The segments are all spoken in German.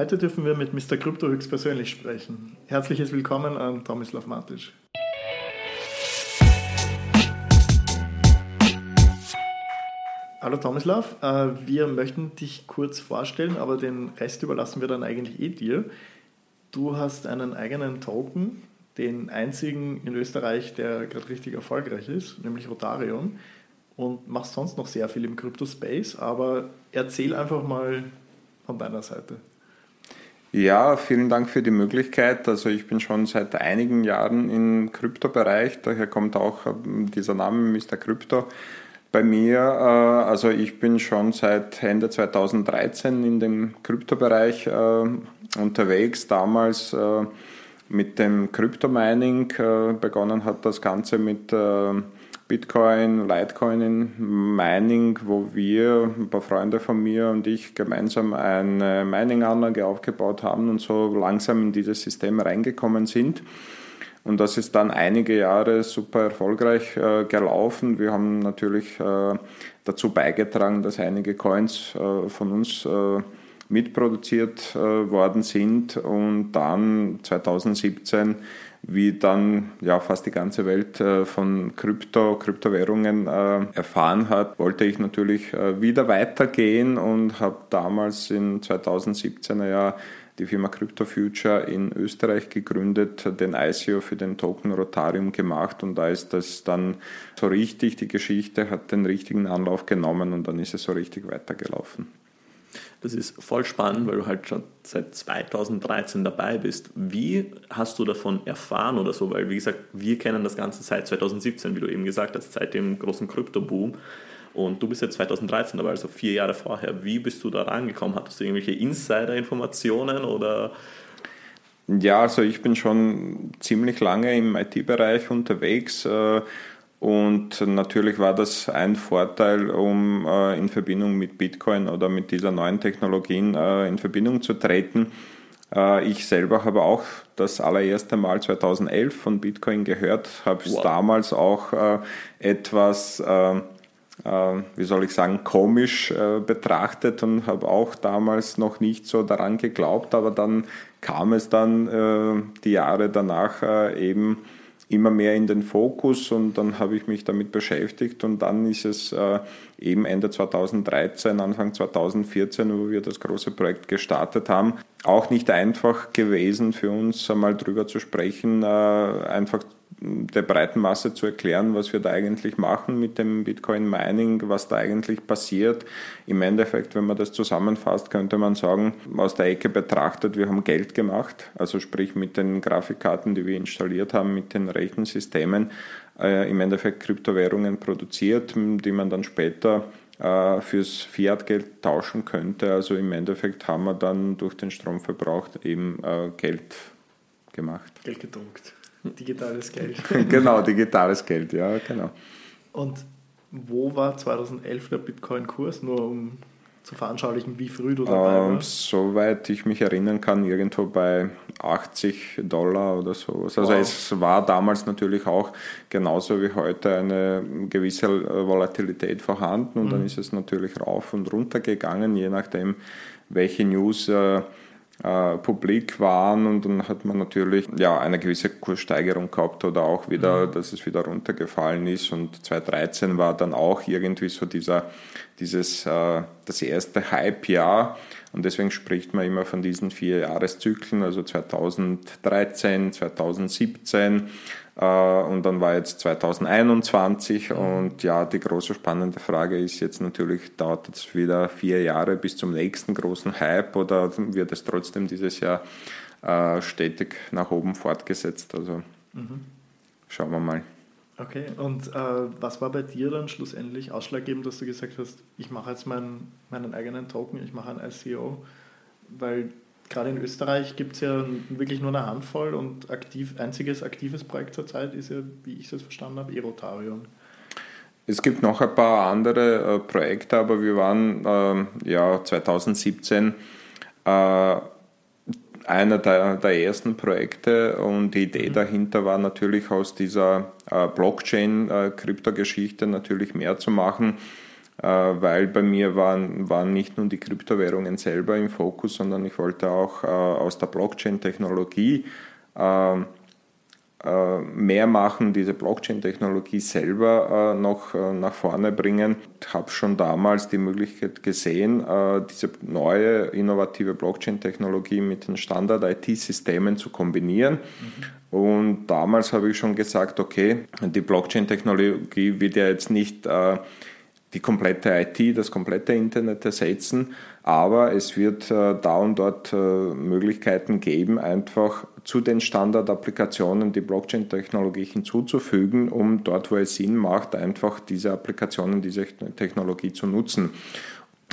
Heute dürfen wir mit Mr. Krypto höchstpersönlich sprechen. Herzliches Willkommen an Tomislav Matic. Hallo Tomislav, äh, wir möchten dich kurz vorstellen, aber den Rest überlassen wir dann eigentlich eh dir. Du hast einen eigenen Token, den einzigen in Österreich, der gerade richtig erfolgreich ist, nämlich Rotarium und machst sonst noch sehr viel im Crypto-Space, aber erzähl einfach mal von deiner Seite. Ja, vielen Dank für die Möglichkeit. Also ich bin schon seit einigen Jahren im Kryptobereich, daher kommt auch ähm, dieser Name Mr. Crypto. Bei mir, äh, also ich bin schon seit Ende 2013 in dem Kryptobereich äh, unterwegs. Damals äh, mit dem Kryptomining begonnen hat das Ganze mit Bitcoin, Litecoin Mining, wo wir, ein paar Freunde von mir und ich gemeinsam eine Mining-Anlage aufgebaut haben und so langsam in dieses System reingekommen sind. Und das ist dann einige Jahre super erfolgreich äh, gelaufen. Wir haben natürlich äh, dazu beigetragen, dass einige Coins äh, von uns äh, mitproduziert äh, worden sind. Und dann 2017 wie dann ja fast die ganze Welt äh, von Krypto, Kryptowährungen äh, erfahren hat, wollte ich natürlich äh, wieder weitergehen und habe damals in 2017er Jahr die Firma Crypto Future in Österreich gegründet, den ICO für den Token Rotarium gemacht und da ist das dann so richtig, die Geschichte hat den richtigen Anlauf genommen und dann ist es so richtig weitergelaufen. Das ist voll spannend, weil du halt schon seit 2013 dabei bist. Wie hast du davon erfahren oder so? Weil, wie gesagt, wir kennen das Ganze seit 2017, wie du eben gesagt hast, seit dem großen Krypto-Boom. Und du bist jetzt 2013 dabei, also vier Jahre vorher. Wie bist du da rangekommen? Hattest du irgendwelche Insider-Informationen oder? Ja, also ich bin schon ziemlich lange im IT-Bereich unterwegs. Und natürlich war das ein Vorteil, um äh, in Verbindung mit Bitcoin oder mit dieser neuen Technologien äh, in Verbindung zu treten. Äh, ich selber habe auch das allererste Mal 2011 von Bitcoin gehört, habe es wow. damals auch etwas, wie soll ich sagen, komisch betrachtet und habe auch damals noch nicht so daran geglaubt, aber dann kam es dann die Jahre danach eben immer mehr in den Fokus und dann habe ich mich damit beschäftigt und dann ist es äh, eben Ende 2013, Anfang 2014, wo wir das große Projekt gestartet haben, auch nicht einfach gewesen für uns einmal drüber zu sprechen, äh, einfach der breiten Masse zu erklären, was wir da eigentlich machen mit dem Bitcoin Mining, was da eigentlich passiert. Im Endeffekt, wenn man das zusammenfasst, könnte man sagen, aus der Ecke betrachtet, wir haben Geld gemacht, also sprich mit den Grafikkarten, die wir installiert haben, mit den Rechensystemen, äh, im Endeffekt Kryptowährungen produziert, die man dann später äh, fürs Fiat-Geld tauschen könnte. Also im Endeffekt haben wir dann durch den Stromverbrauch eben äh, Geld gemacht. Geld gedruckt. Digitales Geld. genau, digitales Geld, ja, genau. Und wo war 2011 der Bitcoin-Kurs? Nur um zu veranschaulichen, wie früh du dabei ähm, warst? Soweit ich mich erinnern kann, irgendwo bei 80 Dollar oder so. Also wow. es war damals natürlich auch genauso wie heute eine gewisse Volatilität vorhanden und mhm. dann ist es natürlich rauf und runter gegangen, je nachdem, welche News äh, äh, publik waren und dann hat man natürlich ja eine gewisse Kurssteigerung gehabt oder auch wieder, mhm. dass es wieder runtergefallen ist und 2013 war dann auch irgendwie so dieser dieses äh, das erste Hype-Jahr und deswegen spricht man immer von diesen vier Jahreszyklen, also 2013, 2017 äh, und dann war jetzt 2021 und ja, die große spannende Frage ist jetzt natürlich, dauert es wieder vier Jahre bis zum nächsten großen Hype oder wird es trotzdem dieses Jahr äh, stetig nach oben fortgesetzt? Also mhm. schauen wir mal. Okay, und äh, was war bei dir dann schlussendlich ausschlaggebend, dass du gesagt hast, ich mache jetzt meinen, meinen eigenen Token, ich mache ein ICO, weil gerade in Österreich gibt es ja wirklich nur eine Handvoll und aktiv, einziges aktives Projekt zurzeit ist ja, wie ich es verstanden habe, Erotarium. Es gibt noch ein paar andere äh, Projekte, aber wir waren äh, ja 2017 äh, einer der, der, ersten Projekte und die Idee mhm. dahinter war natürlich aus dieser äh, Blockchain-Kryptogeschichte natürlich mehr zu machen weil bei mir waren, waren nicht nur die Kryptowährungen selber im Fokus, sondern ich wollte auch aus der Blockchain-Technologie äh, mehr machen, diese Blockchain-Technologie selber äh, noch äh, nach vorne bringen. Ich habe schon damals die Möglichkeit gesehen, diese neue innovative Blockchain-Technologie mit den Standard-IT-Systemen zu kombinieren. Mhm. Und damals habe ich schon gesagt, okay, die Blockchain-Technologie wird ja jetzt nicht die komplette IT, das komplette Internet ersetzen, aber es wird äh, da und dort äh, Möglichkeiten geben, einfach zu den Standardapplikationen die Blockchain-Technologie hinzuzufügen, um dort, wo es Sinn macht, einfach diese Applikationen, diese Technologie zu nutzen.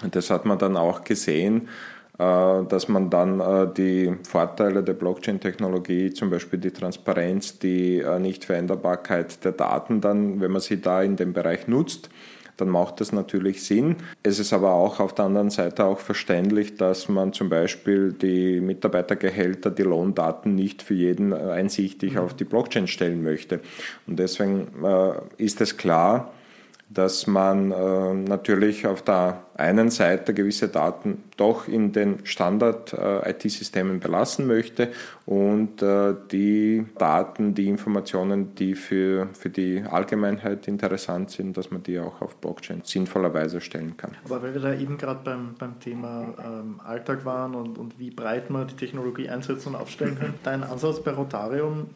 Und das hat man dann auch gesehen, äh, dass man dann die Vorteile der Blockchain-Technologie, zum Beispiel die Transparenz, die Nichtveränderbarkeit der Daten dann, wenn man sie da in dem Bereich nutzt, dann macht das natürlich Sinn. Es ist aber auch auf der anderen Seite auch verständlich, dass man zum Beispiel die Mitarbeitergehälter, die Lohndaten nicht für jeden einsichtig mhm. auf die Blockchain stellen möchte. Und deswegen äh, ist es klar, dass man äh, natürlich auf der einen Seite gewisse Daten doch in den Standard-IT-Systemen äh, belassen möchte und äh, die Daten, die Informationen, die für, für die Allgemeinheit interessant sind, dass man die auch auf Blockchain sinnvollerweise stellen kann. Aber weil wir da eben gerade beim, beim Thema ähm, Alltag waren und, und wie breit man die Technologie einsetzen und aufstellen kann, dein Ansatz bei Rotarium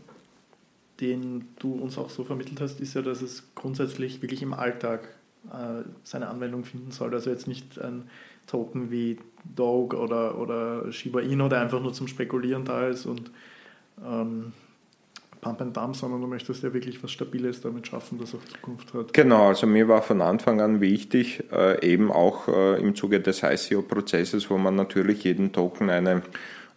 den du uns auch so vermittelt hast, ist ja, dass es grundsätzlich wirklich im Alltag äh, seine Anwendung finden soll. Also jetzt nicht ein Token wie Dog oder, oder Shiba Inu, der einfach nur zum Spekulieren da ist und ähm, Pump and Dump, sondern du möchtest ja wirklich was Stabiles damit schaffen, das auch Zukunft hat. Genau, also mir war von Anfang an wichtig, äh, eben auch äh, im Zuge des ICO-Prozesses, wo man natürlich jeden Token eine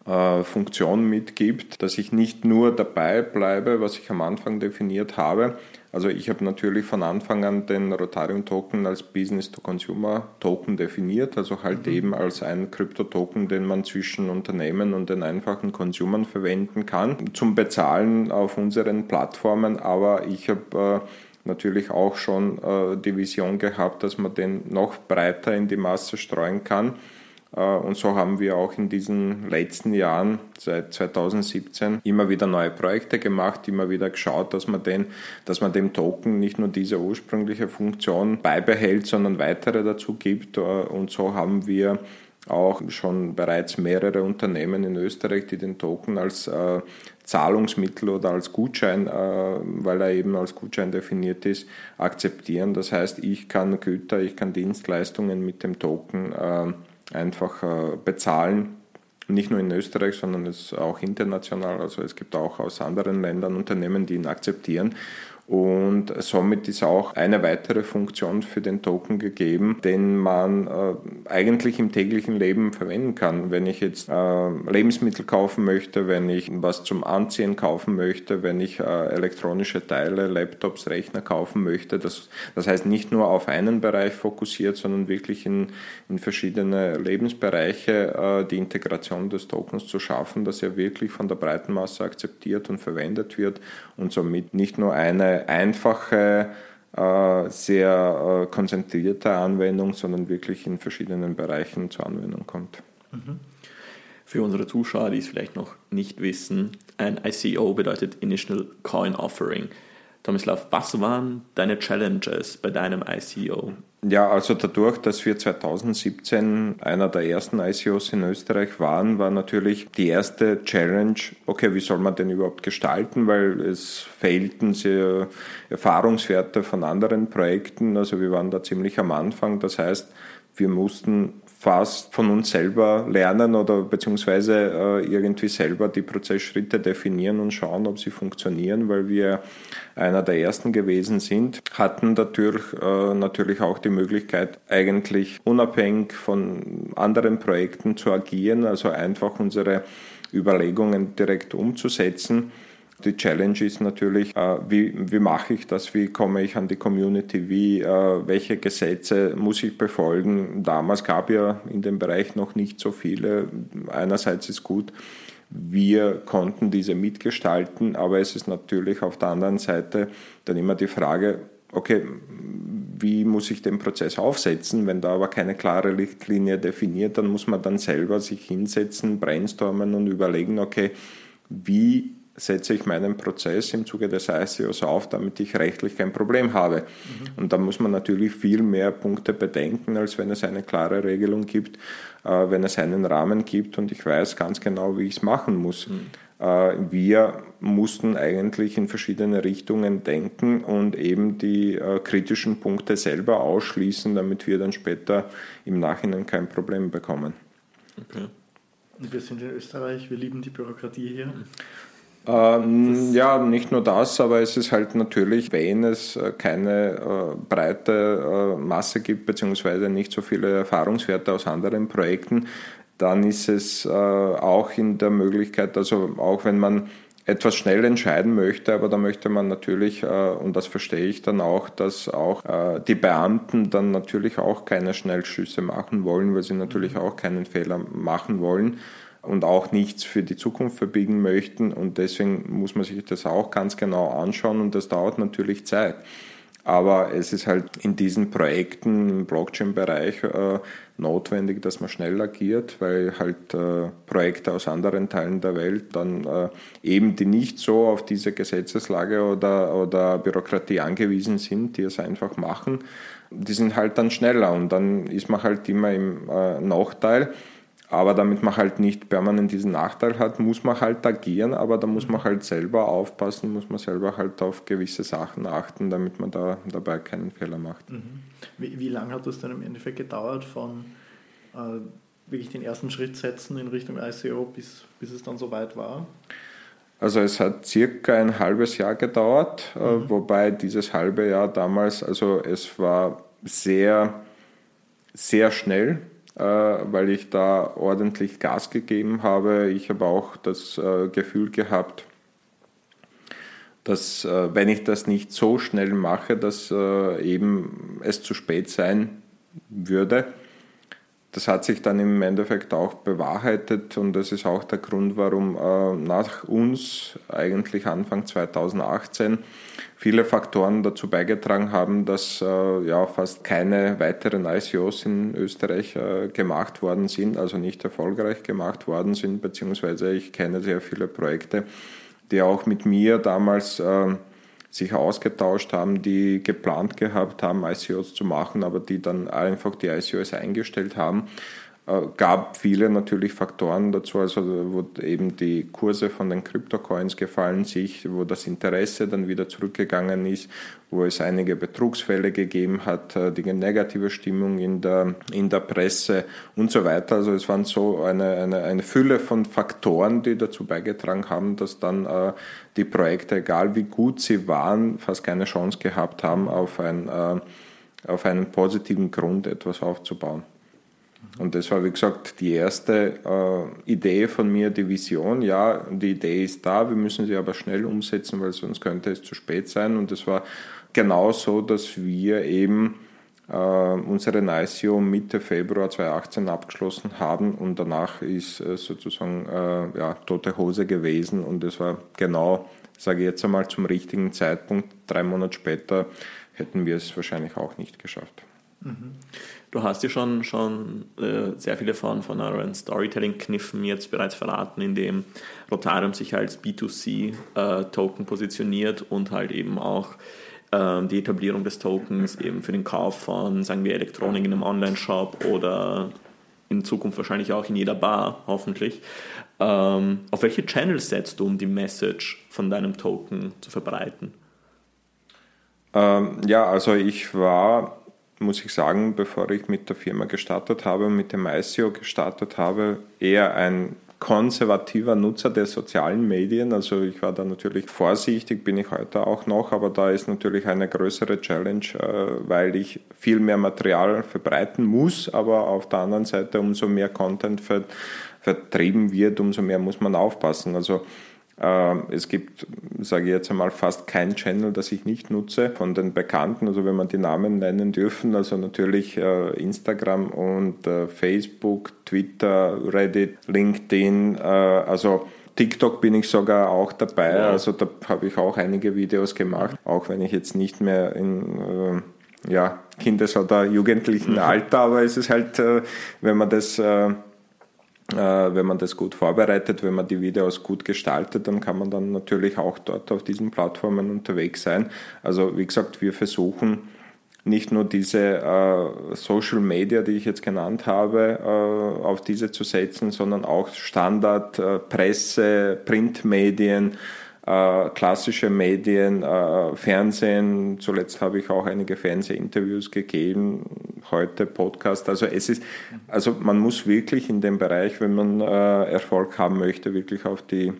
Funktion mitgibt, dass ich nicht nur dabei bleibe, was ich am Anfang definiert habe. Also ich habe natürlich von Anfang an den Rotarium Token als Business-to-Consumer Token definiert, also halt mhm. eben als ein Krypto-Token, den man zwischen Unternehmen und den einfachen Consumern verwenden kann, zum Bezahlen auf unseren Plattformen. Aber ich habe äh, natürlich auch schon äh, die Vision gehabt, dass man den noch breiter in die Masse streuen kann äh, und so haben wir auch in diesen letzten Jahren, seit 2017, immer wieder neue Projekte gemacht, immer wieder geschaut, dass man, den, dass man dem Token nicht nur diese ursprüngliche Funktion beibehält, sondern weitere dazu gibt. Äh, und so haben wir auch schon bereits mehrere Unternehmen in Österreich, die den Token als äh, Zahlungsmittel oder als Gutschein, äh, weil er eben als Gutschein definiert ist, akzeptieren. Das heißt, ich kann Güter, ich kann Dienstleistungen mit dem Token äh, einfach äh, bezahlen. Nicht nur in Österreich, sondern es auch international. Also es gibt auch aus anderen Ländern Unternehmen, die ihn akzeptieren. Und somit ist auch eine weitere Funktion für den Token gegeben, den man äh, eigentlich im täglichen Leben verwenden kann. Wenn ich jetzt äh, Lebensmittel kaufen möchte, wenn ich was zum Anziehen kaufen möchte, wenn ich äh, elektronische Teile, Laptops, Rechner kaufen möchte. Das, das heißt nicht nur auf einen Bereich fokussiert, sondern wirklich in, in verschiedene Lebensbereiche äh, die Integration des Tokens zu schaffen, dass er wirklich von der breiten Masse akzeptiert und verwendet wird und somit nicht nur eine einfache, äh, sehr äh, konzentrierte Anwendung, sondern wirklich in verschiedenen Bereichen zur Anwendung kommt. Mhm. Für unsere Zuschauer, die es vielleicht noch nicht wissen, ein ICO bedeutet Initial Coin Offering. Tomislav, was waren deine Challenges bei deinem ICO? Ja, also dadurch, dass wir 2017 einer der ersten ICOs in Österreich waren, war natürlich die erste Challenge, okay, wie soll man den überhaupt gestalten, weil es fehlten sehr Erfahrungswerte von anderen Projekten. Also wir waren da ziemlich am Anfang. Das heißt, wir mussten fast von uns selber lernen oder beziehungsweise äh, irgendwie selber die Prozessschritte definieren und schauen, ob sie funktionieren, weil wir einer der ersten gewesen sind, hatten natürlich, äh, natürlich auch die Möglichkeit, eigentlich unabhängig von anderen Projekten zu agieren, also einfach unsere Überlegungen direkt umzusetzen die Challenge ist natürlich, äh, wie, wie mache ich das, wie komme ich an die Community, wie, äh, welche Gesetze muss ich befolgen. Damals gab ja in dem Bereich noch nicht so viele. Einerseits ist gut, wir konnten diese mitgestalten, aber es ist natürlich auf der anderen Seite dann immer die Frage, okay, wie muss ich den Prozess aufsetzen. Wenn da aber keine klare Richtlinie definiert, dann muss man dann selber sich hinsetzen, brainstormen und überlegen, okay, wie setze ich meinen Prozess im Zuge des ICOs auf, damit ich rechtlich kein Problem habe. Mhm. Und da muss man natürlich viel mehr Punkte bedenken, als wenn es eine klare Regelung gibt, äh, wenn es einen Rahmen gibt und ich weiß ganz genau, wie ich es machen muss. Mhm. Äh, wir mussten eigentlich in verschiedene Richtungen denken und eben die äh, kritischen Punkte selber ausschließen, damit wir dann später im Nachhinein kein Problem bekommen. Okay. Wir sind in Österreich, wir lieben die Bürokratie hier. Ähm, ja, nicht nur das, aber es ist halt natürlich, wenn es äh, keine äh, breite äh, Masse gibt, beziehungsweise nicht so viele Erfahrungswerte aus anderen Projekten, dann ist es äh, auch in der Möglichkeit, also auch wenn man etwas schnell entscheiden möchte, aber da möchte man natürlich, äh, und das verstehe ich dann auch, dass auch äh, die Beamten dann natürlich auch keine Schnellschüsse machen wollen, weil sie natürlich auch keinen Fehler machen wollen und auch nichts für die Zukunft verbiegen möchten. Und deswegen muss man sich das auch ganz genau anschauen und das dauert natürlich Zeit. Aber es ist halt in diesen Projekten im Blockchain-Bereich äh, notwendig, dass man schnell agiert, weil halt äh, Projekte aus anderen Teilen der Welt dann äh, eben, die nicht so auf diese Gesetzeslage oder, oder Bürokratie angewiesen sind, die es einfach machen, die sind halt dann schneller und dann ist man halt immer im äh, Nachteil. Aber damit man halt nicht permanent diesen Nachteil hat, muss man halt agieren, aber da muss man halt selber aufpassen, muss man selber halt auf gewisse Sachen achten, damit man da dabei keinen Fehler macht. Mhm. Wie, wie lange hat das dann im Endeffekt gedauert von äh, wirklich den ersten Schritt setzen in Richtung ICO, bis, bis es dann soweit war? Also es hat circa ein halbes Jahr gedauert, äh, mhm. äh, wobei dieses halbe Jahr damals, also es war sehr, sehr schnell weil ich da ordentlich Gas gegeben habe. Ich habe auch das äh, Gefühl gehabt, dass äh, wenn ich das nicht so schnell mache, dass eben es zu spät sein würde. Das hat sich dann im Endeffekt auch bewahrheitet und das ist auch der Grund, warum nach uns eigentlich Anfang 2018 viele Faktoren dazu beigetragen haben, dass äh, ja fast keine weiteren ICOs in Österreich äh, gemacht worden sind, also nicht erfolgreich gemacht worden sind, beziehungsweise ich kenne sehr viele Projekte, die auch mit mir damals äh, sich ausgetauscht haben, die geplant gehabt haben, ICOs zu machen, aber die dann einfach die ICOs eingestellt haben gab viele natürlich Faktoren dazu, also wo eben die Kurse von den Kryptocoins gefallen sich, wo das Interesse dann wieder zurückgegangen ist, wo es einige Betrugsfälle gegeben hat, äh, die negative Stimmung in der, in der Presse und so weiter. Also es waren so eine, eine, eine Fülle von Faktoren, die dazu beigetragen haben, dass dann äh, die Projekte, egal wie gut sie waren, fast keine Chance gehabt haben, auf, ein, äh, auf einen positiven Grund etwas aufzubauen. Und das war, wie gesagt, die erste äh, Idee von mir, die Vision. Ja, die Idee ist da, wir müssen sie aber schnell umsetzen, weil sonst könnte es zu spät sein. Und es war genau so, dass wir eben äh, unseren ICO Mitte Februar 2018 abgeschlossen haben und danach ist äh, sozusagen äh, ja, tote Hose gewesen und es war genau, sage ich jetzt einmal, zum richtigen Zeitpunkt. Drei Monate später hätten wir es wahrscheinlich auch nicht geschafft. Mhm. Du hast ja schon, schon äh, sehr viele von, von euren Storytelling-Kniffen jetzt bereits verraten, indem Rotarium sich als B2C-Token äh, positioniert und halt eben auch äh, die Etablierung des Tokens eben für den Kauf von, sagen wir, Elektronik in einem Online-Shop oder in Zukunft wahrscheinlich auch in jeder Bar, hoffentlich. Ähm, auf welche Channels setzt du, um die Message von deinem Token zu verbreiten? Ähm, ja, also ich war muss ich sagen, bevor ich mit der Firma gestartet habe, mit dem ICO gestartet habe, eher ein konservativer Nutzer der sozialen Medien. Also ich war da natürlich vorsichtig, bin ich heute auch noch, aber da ist natürlich eine größere Challenge, äh, weil ich viel mehr Material verbreiten muss, aber auf der anderen Seite umso mehr Content vertrieben wird, umso mehr muss man aufpassen. Also es gibt, sage ich jetzt einmal, fast kein Channel, das ich nicht nutze von den Bekannten, also wenn man die Namen nennen dürfen, also natürlich äh, Instagram und äh, Facebook, Twitter, Reddit, LinkedIn, äh, also TikTok bin ich sogar auch dabei, also da habe ich auch einige Videos gemacht, auch wenn ich jetzt nicht mehr in ja, Kindes- oder jugendlichen mhm. Alter, aber es ist halt, wenn man das wenn man das gut vorbereitet, wenn man die Videos gut gestaltet, dann kann man dann natürlich auch dort auf diesen Plattformen unterwegs sein. Also wie gesagt, wir versuchen nicht nur diese äh, Social Media, die ich jetzt genannt habe, äh, auf diese zu setzen, sondern auch Standard äh, Presse, Printmedien, äh, klassische Medien, äh, Fernsehen. Zuletzt habe ich auch einige Fernsehinterviews gegeben, heute Podcast. Also es ist, also man muss wirklich in dem Bereich, wenn man äh, Erfolg haben möchte, wirklich auf die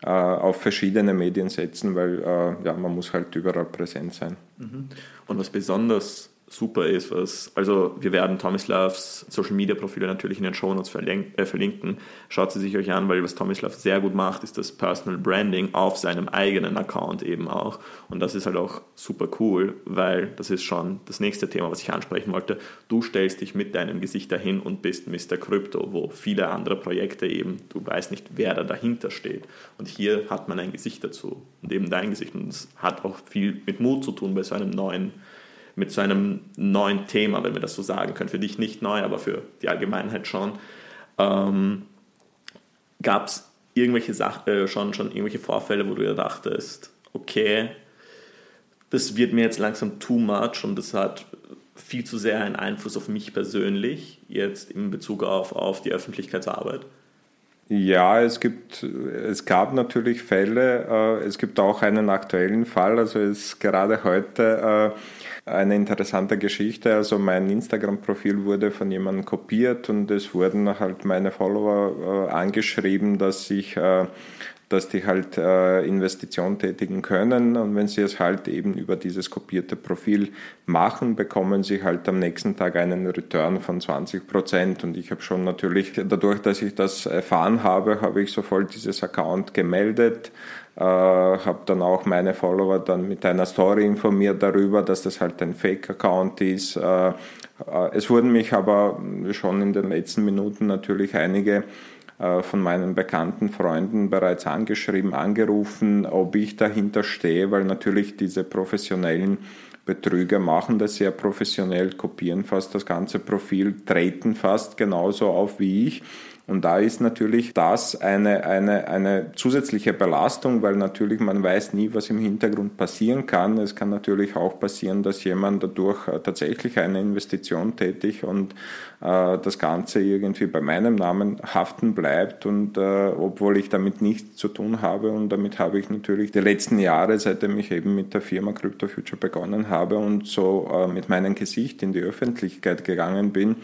auf verschiedene Medien setzen, weil ja, man muss halt überall präsent sein. Mhm. Und was besonders super ist, was, also wir werden Tomislavs Social Media Profile natürlich in den Show Notes äh, verlinken. Schaut sie sich euch an, weil was Tomislav sehr gut macht, ist das Personal Branding auf seinem eigenen Account eben auch. Und das ist halt auch super cool, weil das ist schon das nächste Thema, was ich ansprechen wollte. Du stellst dich mit deinem Gesicht dahin und bist Mr. Crypto, wo viele andere Projekte eben, du weißt nicht, wer da dahinter steht. Und hier hat man ein Gesicht dazu und eben dein Gesicht. Und es hat auch viel mit Mut zu tun bei so einem neuen mit so einem neuen Thema, wenn wir das so sagen können. Für dich nicht neu, aber für die Allgemeinheit schon. Ähm, Gab es irgendwelche Sachen, äh, schon, schon irgendwelche Vorfälle, wo du dir dachtest, okay, das wird mir jetzt langsam too much und das hat viel zu sehr einen Einfluss auf mich persönlich, jetzt in Bezug auf, auf die Öffentlichkeitsarbeit? Ja, es gibt, es gab natürlich Fälle, äh, es gibt auch einen aktuellen Fall, also es gerade heute äh, eine interessante Geschichte. Also mein Instagram-Profil wurde von jemandem kopiert und es wurden halt meine Follower äh, angeschrieben, dass ich äh, dass die halt äh, Investitionen tätigen können. Und wenn sie es halt eben über dieses kopierte Profil machen, bekommen sie halt am nächsten Tag einen Return von 20 Prozent. Und ich habe schon natürlich dadurch, dass ich das erfahren habe, habe ich sofort dieses Account gemeldet, äh, habe dann auch meine Follower dann mit einer Story informiert darüber, dass das halt ein Fake-Account ist. Äh, äh, es wurden mich aber schon in den letzten Minuten natürlich einige äh, von meinen bekannten Freunden bereits angeschrieben, angerufen, ob ich dahinter stehe, weil natürlich diese professionellen Betrüger machen das sehr professionell, kopieren fast das ganze Profil, treten fast genauso auf wie ich und da ist natürlich das eine, eine, eine zusätzliche Belastung, weil natürlich man weiß nie, was im Hintergrund passieren kann. Es kann natürlich auch passieren, dass jemand dadurch äh, tatsächlich eine Investition tätigt und äh, das Ganze irgendwie bei meinem Namen haften bleibt und äh, obwohl ich damit nichts zu tun habe und damit habe ich natürlich die letzten Jahre, seitdem ich eben mit der Firma Crypto Future begonnen habe und so äh, mit meinem Gesicht in die Öffentlichkeit gegangen bin,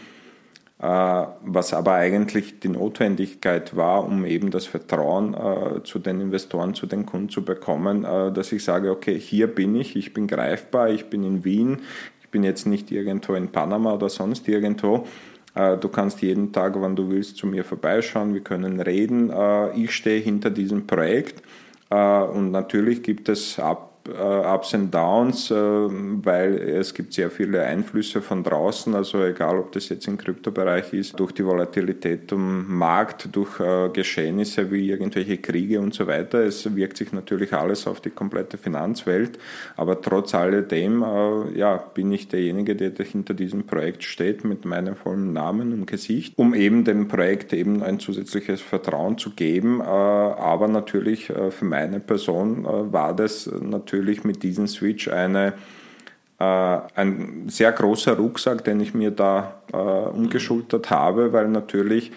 was aber eigentlich die Notwendigkeit war, um eben das Vertrauen äh, zu den Investoren, zu den Kunden zu bekommen, äh, dass ich sage, okay, hier bin ich, ich bin greifbar, ich bin in Wien, ich bin jetzt nicht irgendwo in Panama oder sonst irgendwo. Du kannst jeden Tag, wann du willst, zu mir vorbeischauen, wir können reden. Ich stehe hinter diesem Projekt und natürlich gibt es ab Ups and Downs, uh, weil es gibt sehr viele Einflüsse von draußen, also egal ob das jetzt im Kryptobereich ist, durch die Volatilität im Markt, durch uh, Geschehnisse wie irgendwelche Kriege und so weiter. Es wirkt sich natürlich alles auf die komplette Finanzwelt, aber trotz alledem ja, bin ich derjenige, der hinter diesem Projekt steht mit meinem vollen Namen und Gesicht, um eben dem Projekt eben ein zusätzliches Vertrauen zu geben. Aber natürlich für meine Person war das natürlich natürlich mit diesem Switch eine, äh, ein sehr großer Rucksack, den ich mir da äh, umgeschultert habe, weil natürlich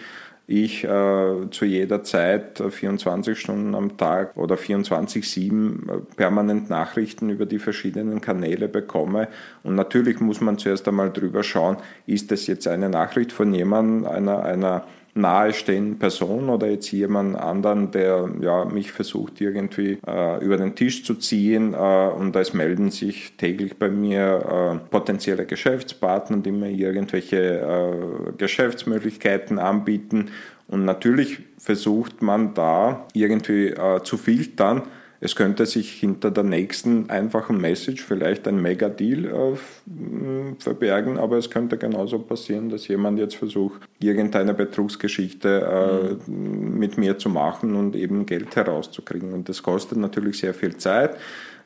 ich äh, zu jeder Zeit 24 äh, Stunden am Tag oder 24-7 äh, permanent Nachrichten über die verschiedenen Kanäle bekomme. Und natürlich muss man zuerst einmal drüber schauen, ist das jetzt eine Nachricht von jemandem, einer, einer nahestehenden Person oder jetzt jemand anderen, der ja, mich versucht irgendwie äh, über den Tisch zu ziehen äh, und es melden sich täglich bei mir äh, potenzielle Geschäftspartner, die mir irgendwelche äh, Geschäftsmöglichkeiten anbieten. Und natürlich versucht man da irgendwie äh, zu filtern, es könnte sich hinter der nächsten einfachen Message vielleicht ein Mega-Deal äh, verbergen, aber es könnte genauso passieren, dass jemand jetzt versucht, irgendeine Betrugsgeschichte äh, mhm. mit mir zu machen und eben Geld herauszukriegen. Und das kostet natürlich sehr viel Zeit,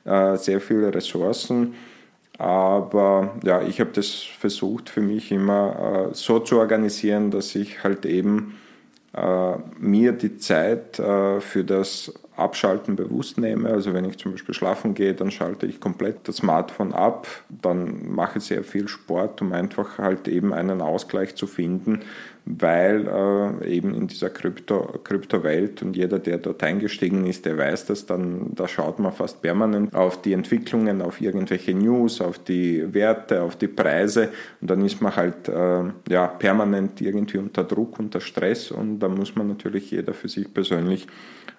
äh, sehr viele Ressourcen. Aber ja, ich habe das versucht für mich immer äh, so zu organisieren, dass ich halt eben äh, mir die Zeit äh, für das Abschalten bewusst nehme. Also wenn ich zum Beispiel schlafen gehe, dann schalte ich komplett das Smartphone ab, dann mache ich sehr viel Sport, um einfach halt eben einen Ausgleich zu finden, weil äh, eben in dieser Krypto, Kryptowelt und jeder, der dort eingestiegen ist, der weiß das, dann da schaut man fast permanent auf die Entwicklungen, auf irgendwelche News, auf die Werte, auf die Preise und dann ist man halt äh, ja, permanent irgendwie unter Druck, unter Stress und da muss man natürlich jeder für sich persönlich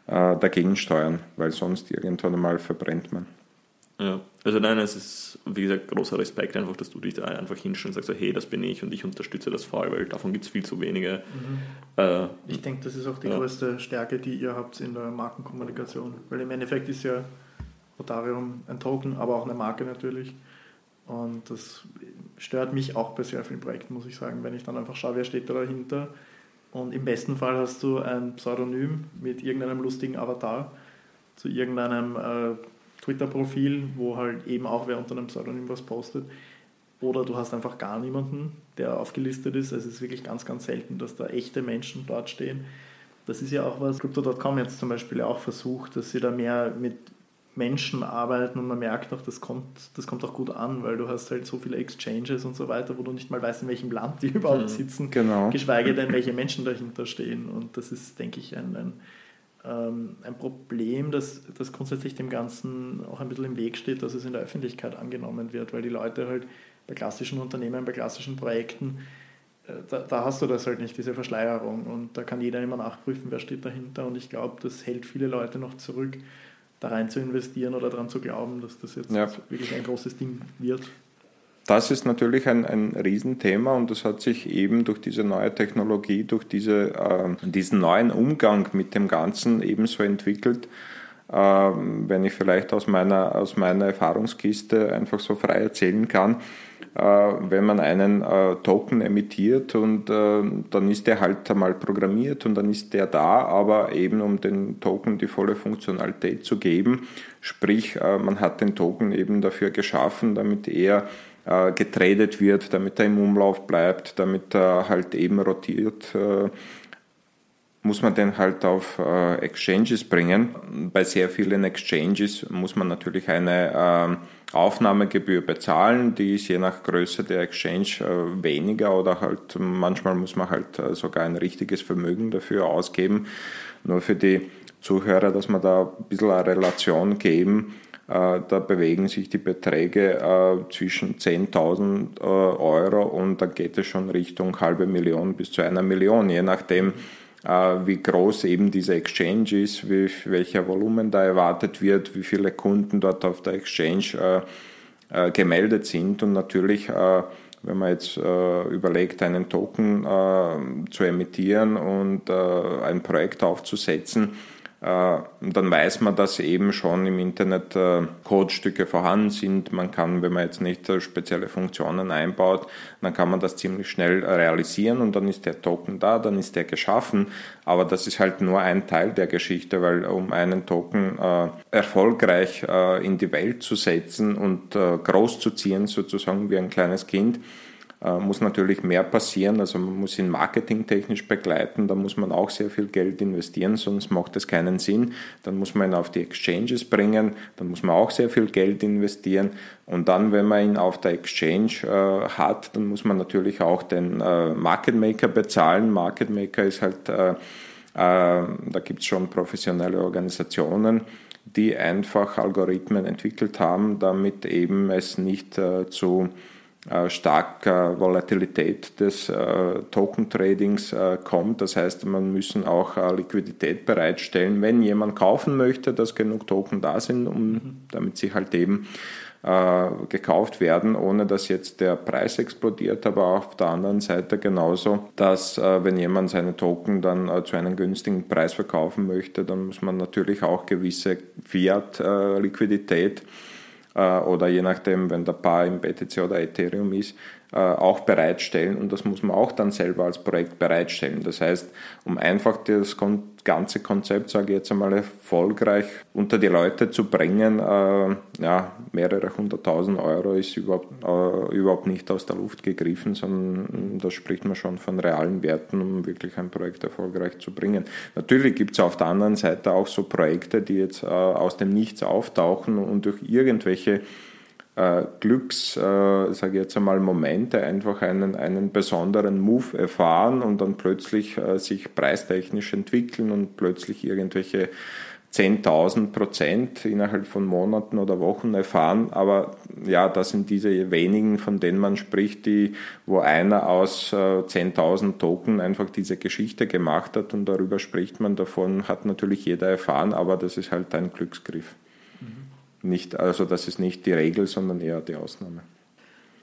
äh, dagegen steuern, weil sonst irgendwann einmal verbrennt man. Ja, also nein, es ist, wie gesagt, großer Respekt einfach, dass du dich da einfach hinstellst und sagst, so, hey, das bin ich und ich unterstütze das voll, weil davon gibt es viel zu wenige. Mhm. Äh, ich denke, das ist auch die ja. größte Stärke, die ihr habt in der Markenkommunikation, weil im Endeffekt ist ja Rotarium ein Token, aber auch eine Marke natürlich. Und das stört mich auch bei sehr vielen Projekten, muss ich sagen, wenn ich dann einfach schaue, wer steht da dahinter. Und im besten Fall hast du ein Pseudonym mit irgendeinem lustigen Avatar zu irgendeinem äh, Twitter-Profil, wo halt eben auch wer unter einem Pseudonym was postet. Oder du hast einfach gar niemanden, der aufgelistet ist. Also es ist wirklich ganz, ganz selten, dass da echte Menschen dort stehen. Das ist ja auch was Crypto.com jetzt zum Beispiel auch versucht, dass sie da mehr mit Menschen arbeiten und man merkt auch, das kommt, das kommt auch gut an, weil du hast halt so viele Exchanges und so weiter, wo du nicht mal weißt, in welchem Land die überhaupt hm, sitzen, genau. geschweige denn, welche Menschen dahinter stehen. Und das ist, denke ich, ein, ein ähm, ein Problem, das, das grundsätzlich dem Ganzen auch ein bisschen im Weg steht, dass es in der Öffentlichkeit angenommen wird, weil die Leute halt bei klassischen Unternehmen, bei klassischen Projekten, äh, da, da, hast du das halt nicht, diese Verschleierung. Und da kann jeder immer nachprüfen, wer steht dahinter. Und ich glaube, das hält viele Leute noch zurück, da rein zu investieren oder daran zu glauben, dass das jetzt ja. wirklich ein großes Ding wird das ist natürlich ein, ein Riesenthema und das hat sich eben durch diese neue Technologie, durch diese, äh, diesen neuen Umgang mit dem Ganzen ebenso entwickelt. Äh, wenn ich vielleicht aus meiner, aus meiner Erfahrungskiste einfach so frei erzählen kann, äh, wenn man einen äh, Token emittiert und äh, dann ist der halt einmal programmiert und dann ist der da, aber eben um den Token die volle Funktionalität zu geben, sprich äh, man hat den Token eben dafür geschaffen, damit er äh, getradet wird, damit er im Umlauf bleibt, damit er halt eben rotiert, äh, muss man den halt auf äh, Exchanges bringen. Bei sehr vielen Exchanges muss man natürlich eine äh, Aufnahmegebühr bezahlen, die ist je nach Größe der Exchange weniger oder halt manchmal muss man halt sogar ein richtiges Vermögen dafür ausgeben. Nur für die Zuhörer, dass man da ein bisschen eine Relation geben. Äh, da bewegen sich die Beträge äh, zwischen 10.000 äh, Euro und da geht es schon Richtung halbe Million bis zu einer Million, je nachdem, wie groß eben diese Exchange ist, wie, welcher Volumen da erwartet wird, wie viele Kunden dort auf der Exchange gemeldet sind. Und natürlich wenn man jetzt überlegt, einen Token zu emittieren und ein Projekt aufzusetzen, äh, dann weiß man, dass eben schon im Internet äh, Codestücke vorhanden sind. Man kann, wenn man jetzt nicht äh, spezielle Funktionen einbaut, dann kann man das ziemlich schnell realisieren und dann ist der Token da, dann ist der geschaffen. Aber das ist halt nur ein Teil der Geschichte, weil um einen Token erfolgreich in die Welt zu setzen und groß zu ziehen, sozusagen wie ein kleines Kind, muss natürlich mehr passieren. Also man muss ihn marketingtechnisch begleiten, da muss man auch sehr viel Geld investieren, sonst macht es keinen Sinn. Dann muss man ihn auf die Exchanges bringen, dann muss man auch sehr viel Geld investieren. Und dann, wenn man ihn auf der Exchange äh, hat, dann muss man natürlich auch den äh, Market Maker bezahlen. Market Maker ist halt, äh, äh da gibt es schon professionelle Organisationen, die einfach Algorithmen entwickelt haben, damit eben es nicht äh, zu äh, starker Volatilität des äh, Token-Tradings äh, kommt. Das heißt, man müssen auch Liquidität bereitstellen, wenn jemand kaufen möchte, dass genug Token da sind, um, damit sie halt eben gekauft werden, ohne dass jetzt der Preis explodiert, aber auf der anderen Seite genauso, dass wenn jemand seine Token dann zu einem günstigen Preis verkaufen möchte, dann muss man natürlich auch gewisse Fiat-Liquidität äh, oder je nachdem, wenn der Paar im BTC oder Ethereum ist, äh, auch bereitstellen und das muss man auch dann selber als Projekt bereitstellen. Das heißt, um einfach das ganze Konzept, sage ich jetzt einmal, erfolgreich unter die Leute zu bringen, äh, ja, mehrere hunderttausend Euro ist überhaupt, äh, überhaupt nicht aus der Luft gegriffen, sondern da spricht man schon von realen Werten, um wirklich ein Projekt erfolgreich zu bringen. Natürlich gibt es auf der anderen Seite auch so Projekte, die jetzt äh, aus dem Nichts auftauchen und durch irgendwelche äh, Glücks, äh, sage jetzt einmal, Momente einfach einen, einen besonderen Move erfahren und dann plötzlich äh, sich preistechnisch entwickeln und plötzlich irgendwelche 10.000 Prozent innerhalb von Monaten oder Wochen erfahren. Aber ja, das sind diese wenigen, von denen man spricht, die, wo einer aus äh, 10.000 Token einfach diese Geschichte gemacht hat und darüber spricht man davon, hat natürlich jeder erfahren, aber das ist halt ein Glücksgriff. Nicht, also das ist nicht die Regel, sondern eher die Ausnahme.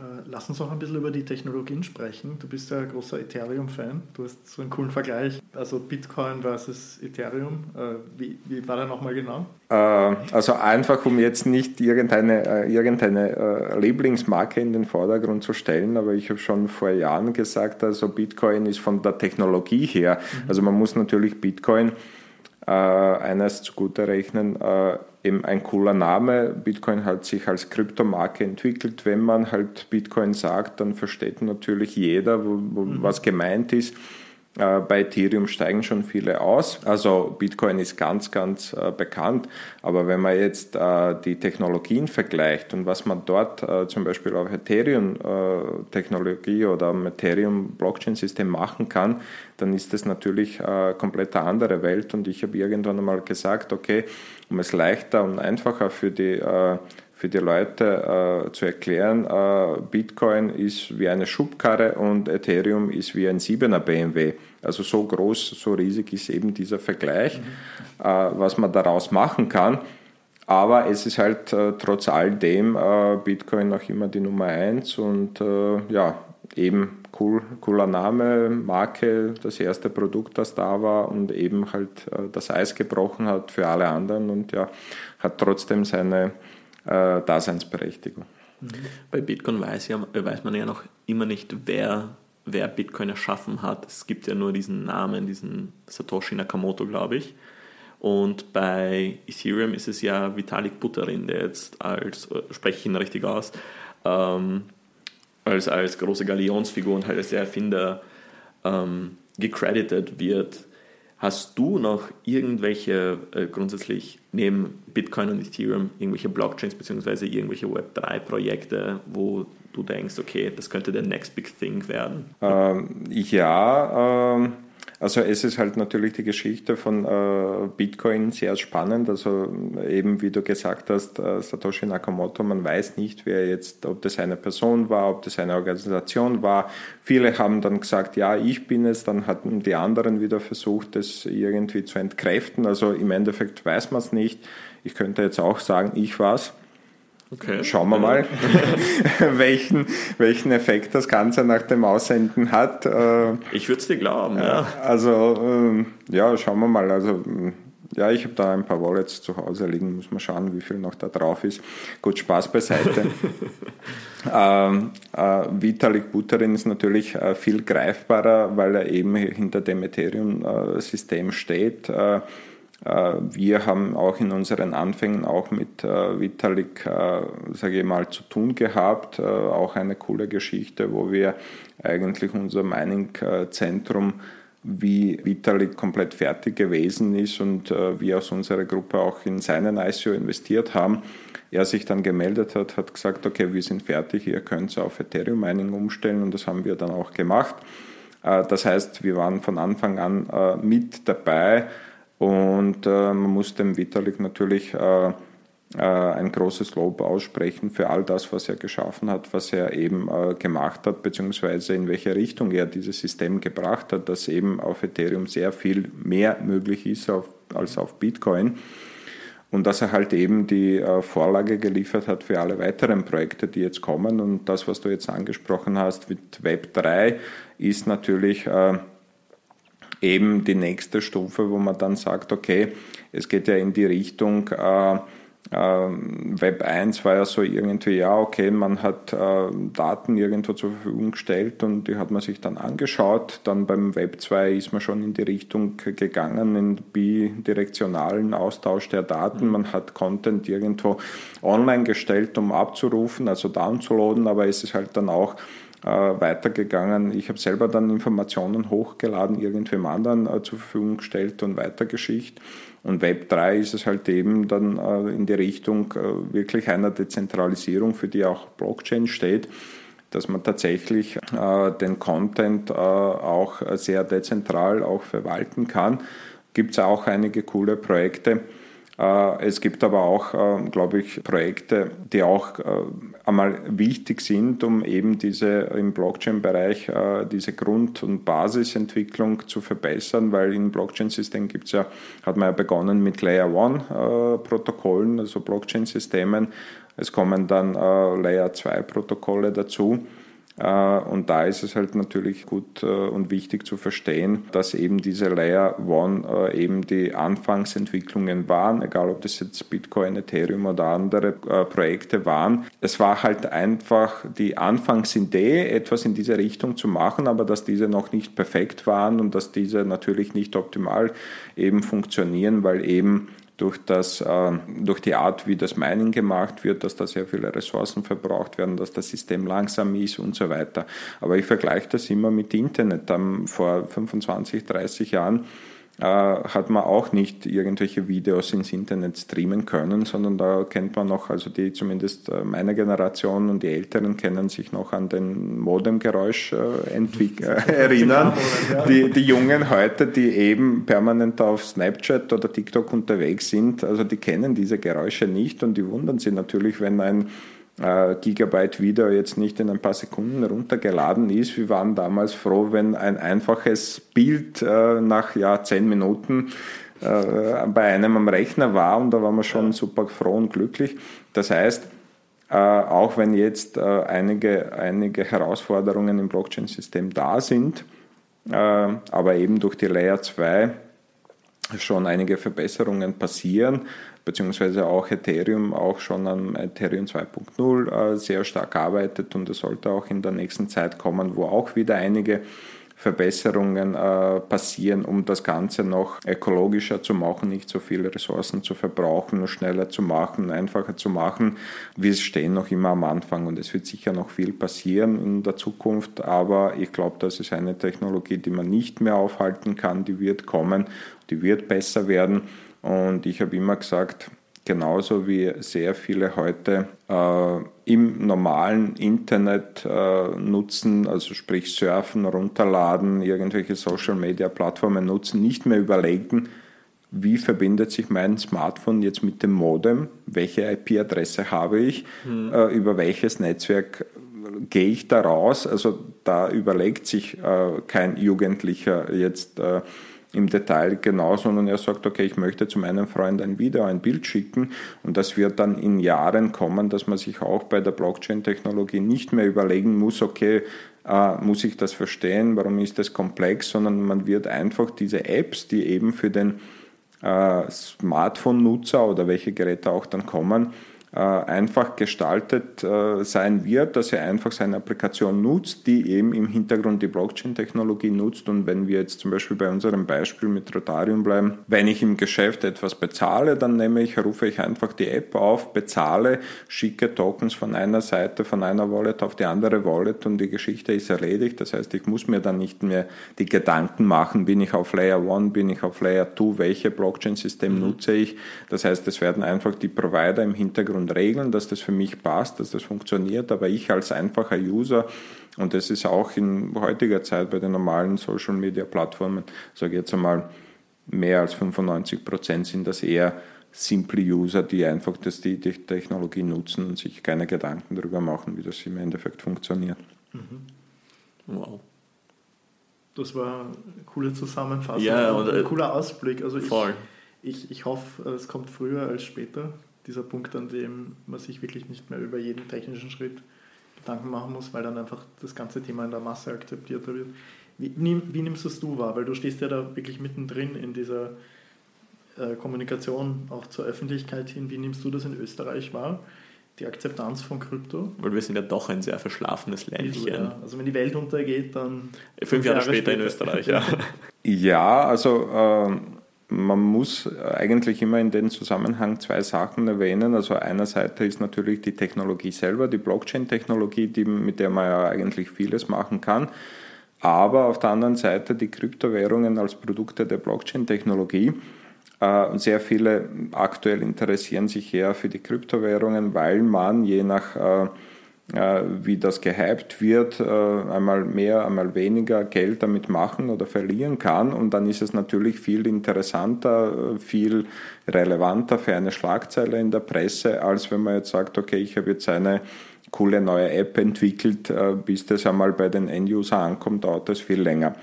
Äh, lass uns auch ein bisschen über die Technologien sprechen. Du bist ja ein großer Ethereum-Fan. Du hast so einen coolen Vergleich. Also Bitcoin versus Ethereum. Äh, wie, wie war der nochmal genau? Äh, also einfach, um jetzt nicht irgendeine, irgendeine Lieblingsmarke in den Vordergrund zu stellen, aber ich habe schon vor Jahren gesagt, also Bitcoin ist von der Technologie her, mhm. also man muss natürlich Bitcoin eines zugute rechnen, eben ein cooler Name. Bitcoin hat sich als Kryptomarke entwickelt. Wenn man halt Bitcoin sagt, dann versteht natürlich jeder, wo, wo, mhm. was gemeint ist. Äh, bei Ethereum steigen schon viele aus. Also Bitcoin ist ganz, ganz äh, bekannt. Aber wenn man jetzt äh, die Technologien vergleicht und was man dort zum Beispiel auf Ethereum-Technologie oder am Ethereum-Blockchain-System machen kann, dann ist das natürlich eine komplett andere Welt. Und ich habe irgendwann einmal gesagt, okay, um es leichter und einfacher für die für die Leute äh, zu erklären, äh, Bitcoin ist wie eine Schubkarre und Ethereum ist wie ein 7er BMW. Also so groß, so riesig ist eben dieser Vergleich, mhm. äh, was man daraus machen kann. Aber es ist halt äh, trotz all dem äh, Bitcoin noch immer die Nummer 1 und äh, ja, eben cool, cooler Name, Marke, das erste Produkt, das da war und eben halt das Eis gebrochen hat für alle anderen und ja, hat trotzdem seine äh, Daseinsberechtigung. Bei Bitcoin weiß, ja, weiß man ja noch immer nicht, wer, wer Bitcoin erschaffen hat. Es gibt ja nur diesen Namen, diesen Satoshi Nakamoto, glaube ich. Und bei Ethereum ist es ja Vitalik Buterin, der jetzt als, spreche ich ihn richtig aus, ähm, als, als große Galionsfigur und halt als der Erfinder ähm, gecredited wird. Hast du noch irgendwelche äh, grundsätzlich neben Bitcoin und Ethereum irgendwelche Blockchains bzw. irgendwelche Web3-Projekte, wo du denkst, okay, das könnte der next big thing werden? Ähm, ja, ähm also es ist halt natürlich die Geschichte von äh, Bitcoin sehr spannend. Also eben wie du gesagt hast, äh, Satoshi Nakamoto, man weiß nicht, wer jetzt, ob das eine Person war, ob das eine Organisation war. Viele haben dann gesagt, ja, ich bin es. Dann hatten die anderen wieder versucht, das irgendwie zu entkräften. Also im Endeffekt weiß man es nicht. Ich könnte jetzt auch sagen, ich war's. Okay. Schauen wir mal, welchen, welchen Effekt das Ganze nach dem Aussenden hat. Äh, ich würde es dir glauben, ja. Also, ähm, ja, schauen wir mal. Also, ja, ich habe da ein paar Wallets zu Hause liegen, muss man schauen, wie viel noch da drauf ist. Gut, Spaß beiseite. ähm, äh, Vitalik Buterin ist natürlich äh, viel greifbarer, weil er eben hinter dem Ethereum-System äh, steht. Äh, wir haben auch in unseren Anfängen auch mit äh, Vitalik, äh, sage ich mal, zu tun gehabt. Auch eine coole Geschichte, wo wir eigentlich unser Mining-Zentrum wie Vitalik komplett fertig gewesen ist und wir aus unserer Gruppe auch in seinen ICO investiert haben. Er sich dann gemeldet hat, hat gesagt, okay, wir sind fertig, ihr könnt auf Ethereum Mining umstellen und das haben wir dann auch gemacht. Das heißt, wir waren von Anfang an mit dabei, und äh, man muss dem Vitalik natürlich äh, äh, ein großes Lob aussprechen für all das, was er geschaffen hat, was er eben äh, gemacht hat, beziehungsweise in welche Richtung er dieses System gebracht hat, dass eben auf Ethereum sehr viel mehr möglich ist auf, als auf Bitcoin. Und dass er halt eben die äh, Vorlage geliefert hat für alle weiteren Projekte, die jetzt kommen. Und das, was du jetzt angesprochen hast mit Web 3, ist natürlich eben die nächste Stufe, wo man dann sagt, okay, es geht ja in die Richtung, äh, ähm, Web 1 war ja so irgendwie, ja, okay, man hat äh, Daten irgendwo zur Verfügung gestellt und die hat man sich dann angeschaut. Dann beim Web 2 ist man schon in die Richtung gegangen, in bidirektionalen Austausch der Daten. Mhm. Man hat Content irgendwo online gestellt, um abzurufen, also downzuladen, aber es ist halt dann auch äh, weitergegangen. Ich habe selber dann Informationen hochgeladen, irgendwem anderen äh, zur Verfügung gestellt und weitergeschickt. Und Web 3 ist es halt eben dann äh, in die Richtung äh, wirklich einer Dezentralisierung, für die auch Blockchain steht, dass man tatsächlich äh, den Content auch sehr dezentral auch verwalten kann. Gibt es auch einige coole Projekte. Es gibt aber auch, glaube ich, Projekte, die auch einmal wichtig sind, um eben diese im Blockchain-Bereich äh, diese Grund- und Basisentwicklung zu verbessern, weil im Blockchain-System gibt es ja, hat man ja begonnen mit Layer One äh, Protokollen, also Blockchain-Systemen. Es kommen dann äh, Layer 2 Protokolle dazu. Äh, und da ist es halt natürlich gut äh, und wichtig zu verstehen, dass eben diese Layer One äh, eben die Anfangsentwicklungen waren, egal ob das jetzt Bitcoin, Ethereum oder andere Projekte waren. Es war halt einfach die Anfangsidee, etwas in diese Richtung zu machen, aber dass diese noch nicht perfekt waren und dass diese natürlich nicht optimal eben funktionieren, weil eben durch, das, äh, durch die Art, wie das Mining gemacht wird, dass da sehr viele Ressourcen verbraucht werden, dass das System langsam ist und so weiter. Aber ich vergleiche das immer mit Internet. vor 25, 30 Jahren hat man auch nicht irgendwelche Videos ins Internet streamen können, sondern da kennt man noch, also die zumindest äh, meine Generation und die Älteren kennen sich noch an den Modemgeräusch äh, äh erinnern. Die, die Jungen heute, die eben permanent auf Snapchat oder TikTok unterwegs sind, also die kennen diese Geräusche nicht und die wundern sich natürlich, wenn ein äh, Gigabyte Video jetzt nicht in ein paar Sekunden runtergeladen ist. Wir waren damals froh, wenn ein einfaches Bild äh, nach ja, zehn Minuten äh, bei einem am Rechner war und da waren wir schon super froh und glücklich. Das heißt, auch wenn jetzt einige, einige Herausforderungen im Blockchain-System da sind, aber eben durch die Layer 2 schon einige Verbesserungen passieren, beziehungsweise auch Ethereum auch schon an Ethereum 2.0 äh, sehr stark arbeitet und es sollte auch in der nächsten Zeit kommen, wo auch wieder einige Verbesserungen äh, passieren, um das Ganze noch ökologischer zu machen, nicht so viele Ressourcen zu verbrauchen, schneller zu machen, einfacher zu machen. Wir stehen noch immer am Anfang und es wird sicher noch viel passieren in der Zukunft, aber ich glaube, das ist eine Technologie, die man nicht mehr aufhalten kann, die wird kommen, die wird besser werden und ich habe immer gesagt, genauso wie sehr viele heute äh, im normalen Internet äh, nutzen, also sprich surfen, runterladen, irgendwelche Social-Media-Plattformen nutzen, nicht mehr überlegen, wie verbindet sich mein Smartphone jetzt mit dem Modem, welche IP-Adresse habe ich, mhm. äh, über welches Netzwerk gehe ich da raus. Also da überlegt sich äh, kein Jugendlicher jetzt äh, im Detail genau, sondern er sagt, okay, ich möchte zu meinem Freund ein Video, ein Bild schicken und das wird dann in Jahren kommen, dass man sich auch bei der Blockchain-Technologie nicht mehr überlegen muss, okay, äh, muss ich das verstehen, warum ist das komplex, sondern man wird einfach diese Apps, die eben für den äh, Smartphone-Nutzer oder welche Geräte auch dann kommen, einfach gestaltet äh, sein wird, dass er einfach seine Applikation nutzt, die eben im Hintergrund die Blockchain-Technologie nutzt. Und wenn wir jetzt zum Beispiel bei unserem Beispiel mit Rotarium bleiben, wenn ich im Geschäft etwas bezahle, dann nehme ich, rufe ich einfach die App auf, bezahle, schicke Tokens von einer Seite, von einer Wallet auf die andere Wallet und die Geschichte ist erledigt. Das heißt, ich muss mir dann nicht mehr die Gedanken machen, bin ich auf Layer 1, bin ich auf Layer 2, welche Blockchain-System mhm. nutze ich. Das heißt, es werden einfach die Provider im Hintergrund und Regeln, dass das für mich passt, dass das funktioniert, aber ich als einfacher User und das ist auch in heutiger Zeit bei den normalen Social Media Plattformen, sage ich jetzt einmal, mehr als 95 Prozent sind das eher simple User, die einfach das, die, die Technologie nutzen und sich keine Gedanken darüber machen, wie das im Endeffekt funktioniert. Mhm. Wow. Das war eine coole Zusammenfassung, ja, und, ein äh, cooler Ausblick. Also ich, ich, ich hoffe, es kommt früher als später dieser Punkt, an dem man sich wirklich nicht mehr über jeden technischen Schritt Gedanken machen muss, weil dann einfach das ganze Thema in der Masse akzeptierter wird. Wie, wie nimmst das du wahr? Weil du stehst ja da wirklich mittendrin in dieser äh, Kommunikation auch zur Öffentlichkeit hin, wie nimmst du das in Österreich wahr? Die Akzeptanz von Krypto? Weil wir sind ja doch ein sehr verschlafenes Ländchen. Ja. Also wenn die Welt untergeht, dann... Fünf Jahre, Jahre später, später, in Österreich, ja. Ja, also... Äh, man muss eigentlich immer in dem Zusammenhang zwei Sachen erwähnen. Also einer Seite ist natürlich die Technologie selber, die Blockchain-Technologie, mit der man ja eigentlich vieles machen kann. Aber auf der anderen Seite die Kryptowährungen als Produkte der Blockchain-Technologie. Äh, sehr viele aktuell interessieren sich eher für die Kryptowährungen, weil man je nach äh, wie das gehypt wird, einmal mehr, einmal weniger Geld damit machen oder verlieren kann. Und dann ist es natürlich viel interessanter, viel relevanter für eine Schlagzeile in der Presse, als wenn man jetzt sagt, okay, ich habe jetzt eine coole neue App entwickelt, bis das einmal bei den End-User ankommt, dauert das viel länger.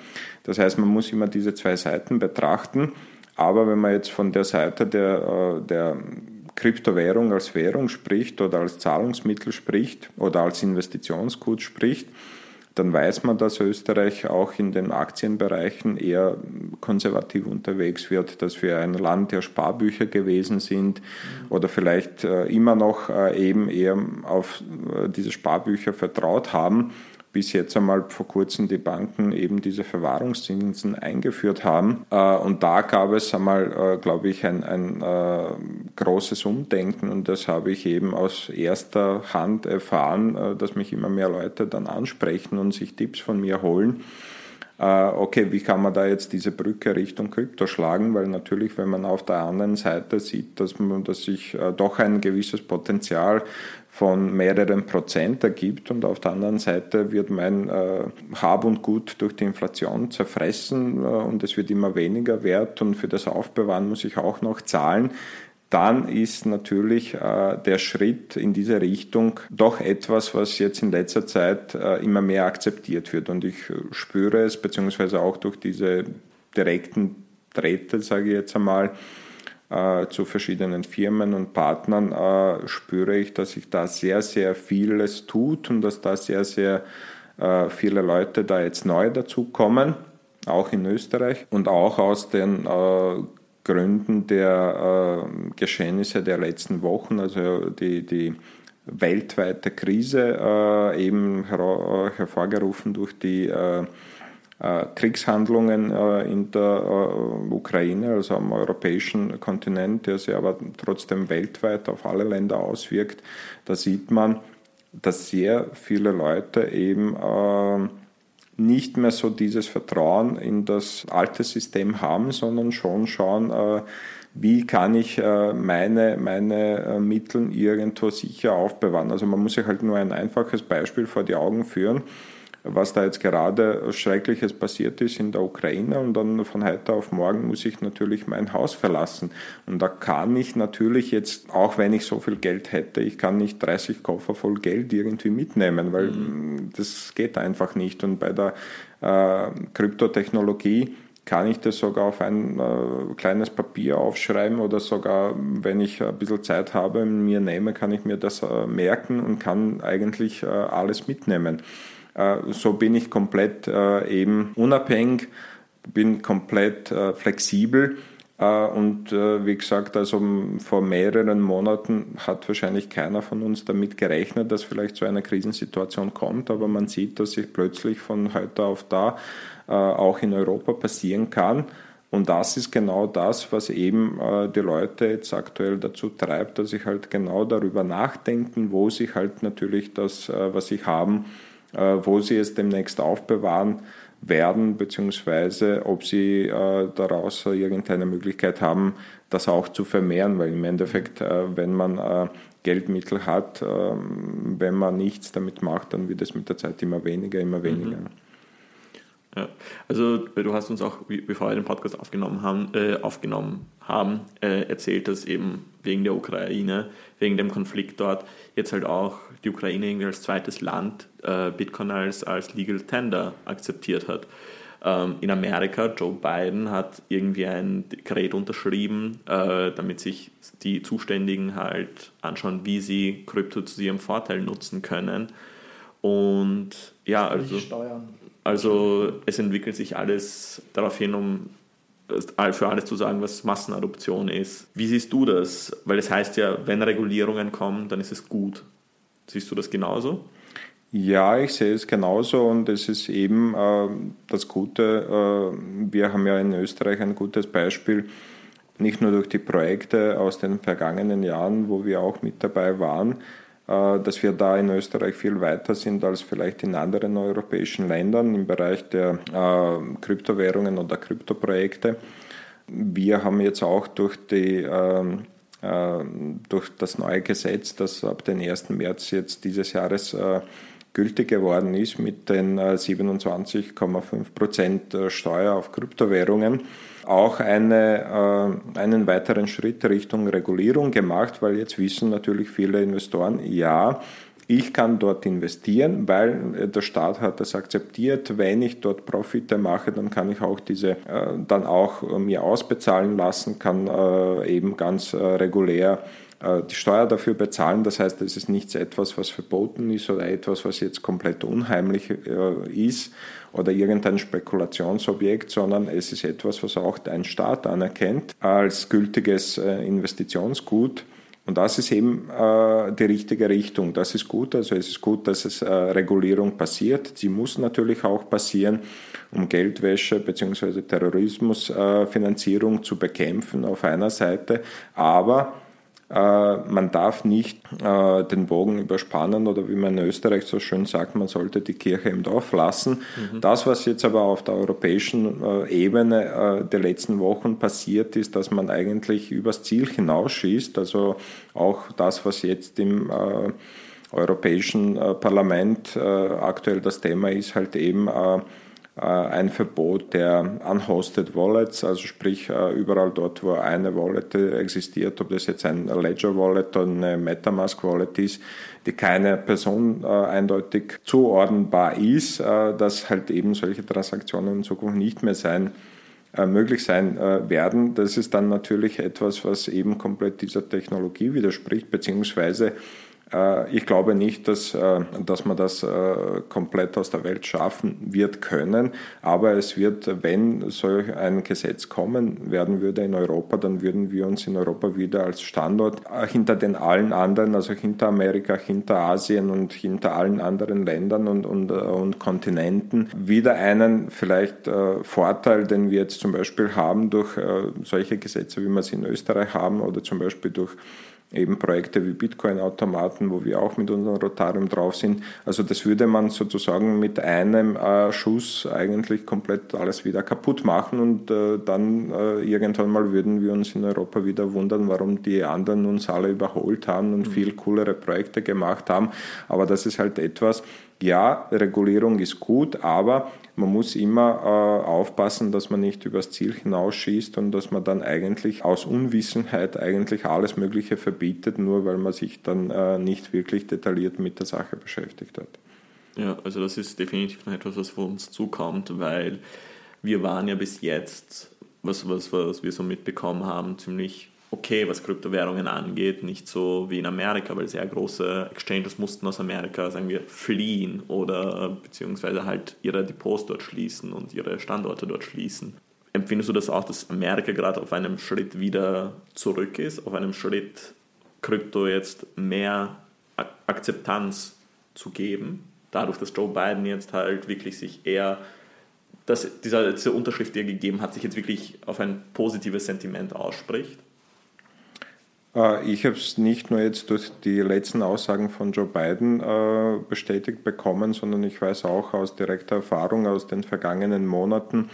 Das heißt, man muss immer diese zwei Seiten betrachten. Aber wenn man jetzt von der Seite der, äh, der Kryptowährung als Währung spricht oder als Zahlungsmittel spricht oder als Investitionsgut spricht, dann weiß man, dass Österreich auch in den Aktienbereichen eher konservativ unterwegs wird, dass wir ein Land der Sparbücher gewesen sind oder vielleicht äh, immer noch äh, eben eher auf diese Sparbücher vertraut haben bis jetzt einmal vor kurzem die Banken eben diese Verwahrungszinsen eingeführt haben. Äh, und da gab es einmal, äh, glaube ich, ein, ein äh, großes Umdenken und das habe ich eben aus erster Hand erfahren, dass mich immer mehr Leute dann ansprechen und sich Tipps von mir holen okay, wie kann man da jetzt diese Brücke Richtung Krypto schlagen? Weil natürlich, wenn man auf der anderen Seite sieht, dass, man, dass sich doch ein gewisses Potenzial von mehreren Prozent ergibt und auf der anderen Seite wird mein äh, Hab und Gut durch die Inflation zerfressen äh, und es wird immer weniger wert und für das Aufbewahren muss ich auch noch zahlen, dann ist natürlich äh, der Schritt in diese Richtung doch etwas, was jetzt in letzter Zeit äh, immer mehr akzeptiert wird. Und ich spüre es, beziehungsweise auch durch diese direkten Drähte, sage ich jetzt einmal, äh, zu verschiedenen Firmen und Partnern äh, spüre ich, dass sich da sehr, sehr vieles tut und dass da sehr, sehr äh, viele Leute da jetzt neu dazukommen, auch in Österreich und auch aus den äh, Gründen der äh, Geschehnisse der letzten Wochen, also die, die weltweite Krise äh, eben hervorgerufen durch die äh, Kriegshandlungen äh, in der äh, Ukraine, also am europäischen Kontinent, der sich aber trotzdem weltweit auf alle Länder auswirkt, da sieht man, dass sehr viele Leute eben nicht mehr so dieses Vertrauen in das alte System haben, sondern schon schauen, wie kann ich meine, meine Mittel irgendwo sicher aufbewahren. Also man muss sich halt nur ein einfaches Beispiel vor die Augen führen was da jetzt gerade Schreckliches passiert ist in der Ukraine und dann von heute auf morgen muss ich natürlich mein Haus verlassen. Und da kann ich natürlich jetzt, auch wenn ich so viel Geld hätte, ich kann nicht 30 Koffer voll Geld irgendwie mitnehmen, weil mhm. das geht einfach nicht. Und bei der äh, Kryptotechnologie kann ich das sogar auf ein äh, kleines Papier aufschreiben oder sogar, wenn ich ein bisschen Zeit habe, mir nehme, kann ich mir das äh, merken und kann eigentlich äh, alles mitnehmen. Äh, so bin ich komplett äh, eben unabhängig, bin komplett äh, flexibel. Und wie gesagt, also vor mehreren Monaten hat wahrscheinlich keiner von uns damit gerechnet, dass vielleicht so eine Krisensituation kommt. Aber man sieht, dass sich plötzlich von heute auf da auch in Europa passieren kann. Und das ist genau das, was eben die Leute jetzt aktuell dazu treibt, dass sie halt genau darüber nachdenken, wo sie halt natürlich das, was sie haben, äh, wo sie es demnächst aufbewahren werden, beziehungsweise ob sie äh, daraus irgendeine Möglichkeit haben, das auch zu vermehren, weil im Endeffekt, äh, wenn man Geldmittel hat, ähm, wenn man nichts damit macht, dann wird es mit der Zeit immer weniger, immer weniger. Mhm. Ja, also du hast uns auch, bevor wir den Podcast aufgenommen haben, äh, aufgenommen haben äh, erzählt, dass eben wegen der Ukraine, wegen dem Konflikt dort, jetzt halt auch die Ukraine irgendwie als zweites Land äh, Bitcoin als, als Legal Tender akzeptiert hat. Ähm, in Amerika, Joe Biden hat irgendwie ein Dekret unterschrieben, äh, damit sich die Zuständigen halt anschauen, wie sie Krypto zu ihrem Vorteil nutzen können. Und ja, also, also es entwickelt sich alles darauf hin, um für alles zu sagen, was Massenadoption ist. Wie siehst du das? Weil es das heißt ja, wenn Regulierungen kommen, dann ist es gut. Siehst du das genauso? Ja, ich sehe es genauso und es ist eben äh, das Gute, äh, wir haben ja in Österreich ein gutes Beispiel, nicht nur durch die Projekte aus den vergangenen Jahren, wo wir auch mit dabei waren, äh, dass wir da in Österreich viel weiter sind als vielleicht in anderen europäischen Ländern im Bereich der äh, Kryptowährungen oder Kryptoprojekte. Wir haben jetzt auch durch die ähm, äh, durch das neue Gesetz, das ab dem 1. März jetzt dieses Jahres gültig geworden ist mit den 27,5 Prozent Steuer auf Kryptowährungen, auch eine, äh, einen weiteren Schritt Richtung Regulierung gemacht, weil jetzt wissen natürlich viele Investoren, ja, ich kann dort investieren, weil der Staat hat das akzeptiert. Wenn ich dort Profite mache, dann kann ich auch diese äh, dann auch mir ausbezahlen lassen, kann äh, eben ganz äh, regulär äh, die Steuer dafür bezahlen. Das heißt, es ist nichts etwas, was verboten ist oder etwas, was jetzt komplett unheimlich äh, ist oder irgendein Spekulationsobjekt, sondern es ist etwas, was auch ein Staat anerkennt als gültiges äh, Investitionsgut. Und das ist eben äh, die richtige Richtung. Das ist gut. Also es ist gut, dass es äh, Regulierung passiert. Sie muss natürlich auch passieren, um Geldwäsche bzw. Terrorismusfinanzierung äh, zu bekämpfen auf einer Seite. Aber äh, man darf nicht äh, den Bogen überspannen oder wie man in Österreich so schön sagt, man sollte die Kirche im Dorf lassen. Mhm. Das, was jetzt aber auf der europäischen äh, Ebene der letzten Wochen passiert ist, dass man eigentlich übers Ziel hinausschießt. Also auch das, was jetzt im Europäischen Parlament aktuell das Thema ist, halt eben äh, ein Verbot der unhosted Wallets, also sprich äh, überall dort, wo eine Wallet existiert, ob das jetzt ein Ledger Wallet oder eine Metamask Wallet ist, die keine Person äh, eindeutig zuordnenbar ist, dass halt eben solche Transaktionen in Zukunft nicht mehr sein möglich sein werden. Das ist dann natürlich etwas, was eben komplett dieser Technologie widerspricht, beziehungsweise äh, ich glaube nicht, dass, äh, dass man das äh, komplett aus der Welt schaffen wird können, aber es wird, wenn solch ein Gesetz kommen werden würde in Europa, dann würden wir uns in Europa wieder als Standort hinter den allen anderen, also hinter Amerika, hinter Asien und hinter allen anderen Ländern und, und, und Kontinenten, wieder einen vielleicht Vorteil, den wir jetzt zum Beispiel haben durch solche Gesetze, wie wir sie in Österreich haben oder zum Beispiel durch eben Projekte wie Bitcoin-Automaten, wo wir auch mit unserem Rotarium drauf sind. Also das würde man sozusagen mit einem äh, Schuss eigentlich komplett alles wieder kaputt machen und äh, dann äh, irgendwann mal würden wir uns in Europa wieder wundern, warum die anderen uns alle überholt haben und mhm. viel coolere Projekte gemacht haben. Aber das ist halt etwas, ja, Regulierung ist gut, aber man muss immer äh, aufpassen, dass man nicht übers Ziel hinausschießt und dass man dann eigentlich aus Unwissenheit eigentlich alles Mögliche verbietet, nur weil man sich dann äh, nicht wirklich detailliert mit der Sache beschäftigt hat. Ja, also das ist definitiv noch etwas, was vor uns zukommt, weil wir waren ja bis jetzt, was, was, was wir so mitbekommen haben, ziemlich okay, was Kryptowährungen angeht, nicht so wie in Amerika, weil sehr große Exchanges mussten aus Amerika, sagen wir, fliehen oder beziehungsweise halt ihre Depots dort schließen und ihre Standorte dort schließen. Empfindest du das auch, dass Amerika gerade auf einem Schritt wieder zurück ist, auf einem Schritt Krypto jetzt mehr Akzeptanz zu geben, dadurch, dass Joe Biden jetzt halt wirklich sich eher dass dieser, diese Unterschrift, die er gegeben hat, sich jetzt wirklich auf ein positives Sentiment ausspricht? Äh, ich habe es nicht nur jetzt durch die letzten Aussagen von Joe Biden äh, bestätigt bekommen, sondern ich weiß auch aus direkter Erfahrung aus den vergangenen Monaten,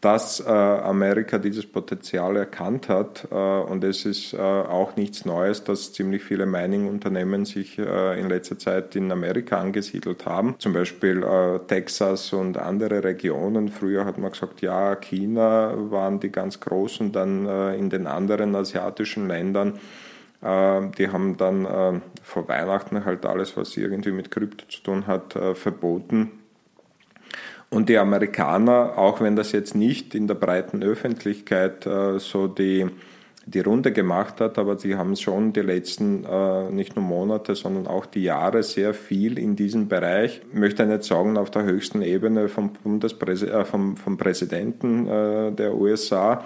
dass äh, Amerika dieses Potenzial erkannt hat. Äh, und es ist äh, auch nichts Neues, dass ziemlich viele Mining-Unternehmen sich äh, in letzter Zeit in Amerika angesiedelt haben. Zum Beispiel äh, Texas und andere Regionen. Früher hat man gesagt, ja, China waren die ganz großen, dann äh, in den anderen asiatischen Ländern. Die haben dann vor Weihnachten halt alles, was irgendwie mit Krypto zu tun hat, verboten und die Amerikaner, auch wenn das jetzt nicht in der breiten Öffentlichkeit äh, so die die Runde gemacht hat, aber sie haben schon die letzten äh, nicht nur Monate, sondern auch die Jahre sehr viel in diesem Bereich, ich möchte nicht sagen auf der höchsten Ebene vom, Bundespräs äh, vom, vom Präsidenten äh, der USA,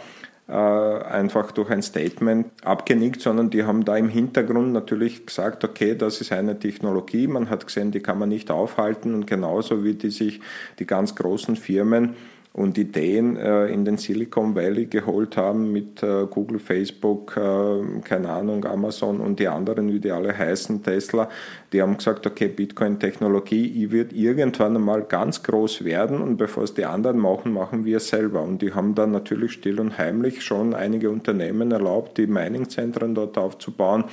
einfach durch ein Statement abgenickt, sondern die haben da im Hintergrund natürlich gesagt, okay, das ist eine Technologie, man hat gesehen, die kann man nicht aufhalten und genauso wie die sich die ganz großen Firmen und Ideen äh, in den Silicon Valley geholt haben mit äh, Google, Facebook, äh, keine Ahnung, Amazon und die anderen, wie die alle heißen, Tesla. Die haben gesagt, okay, Bitcoin-Technologie wird irgendwann einmal ganz groß werden und bevor es die anderen machen, machen wir es selber. Und die haben dann natürlich still und heimlich schon einige Unternehmen erlaubt, die Mining-Zentren dort aufzubauen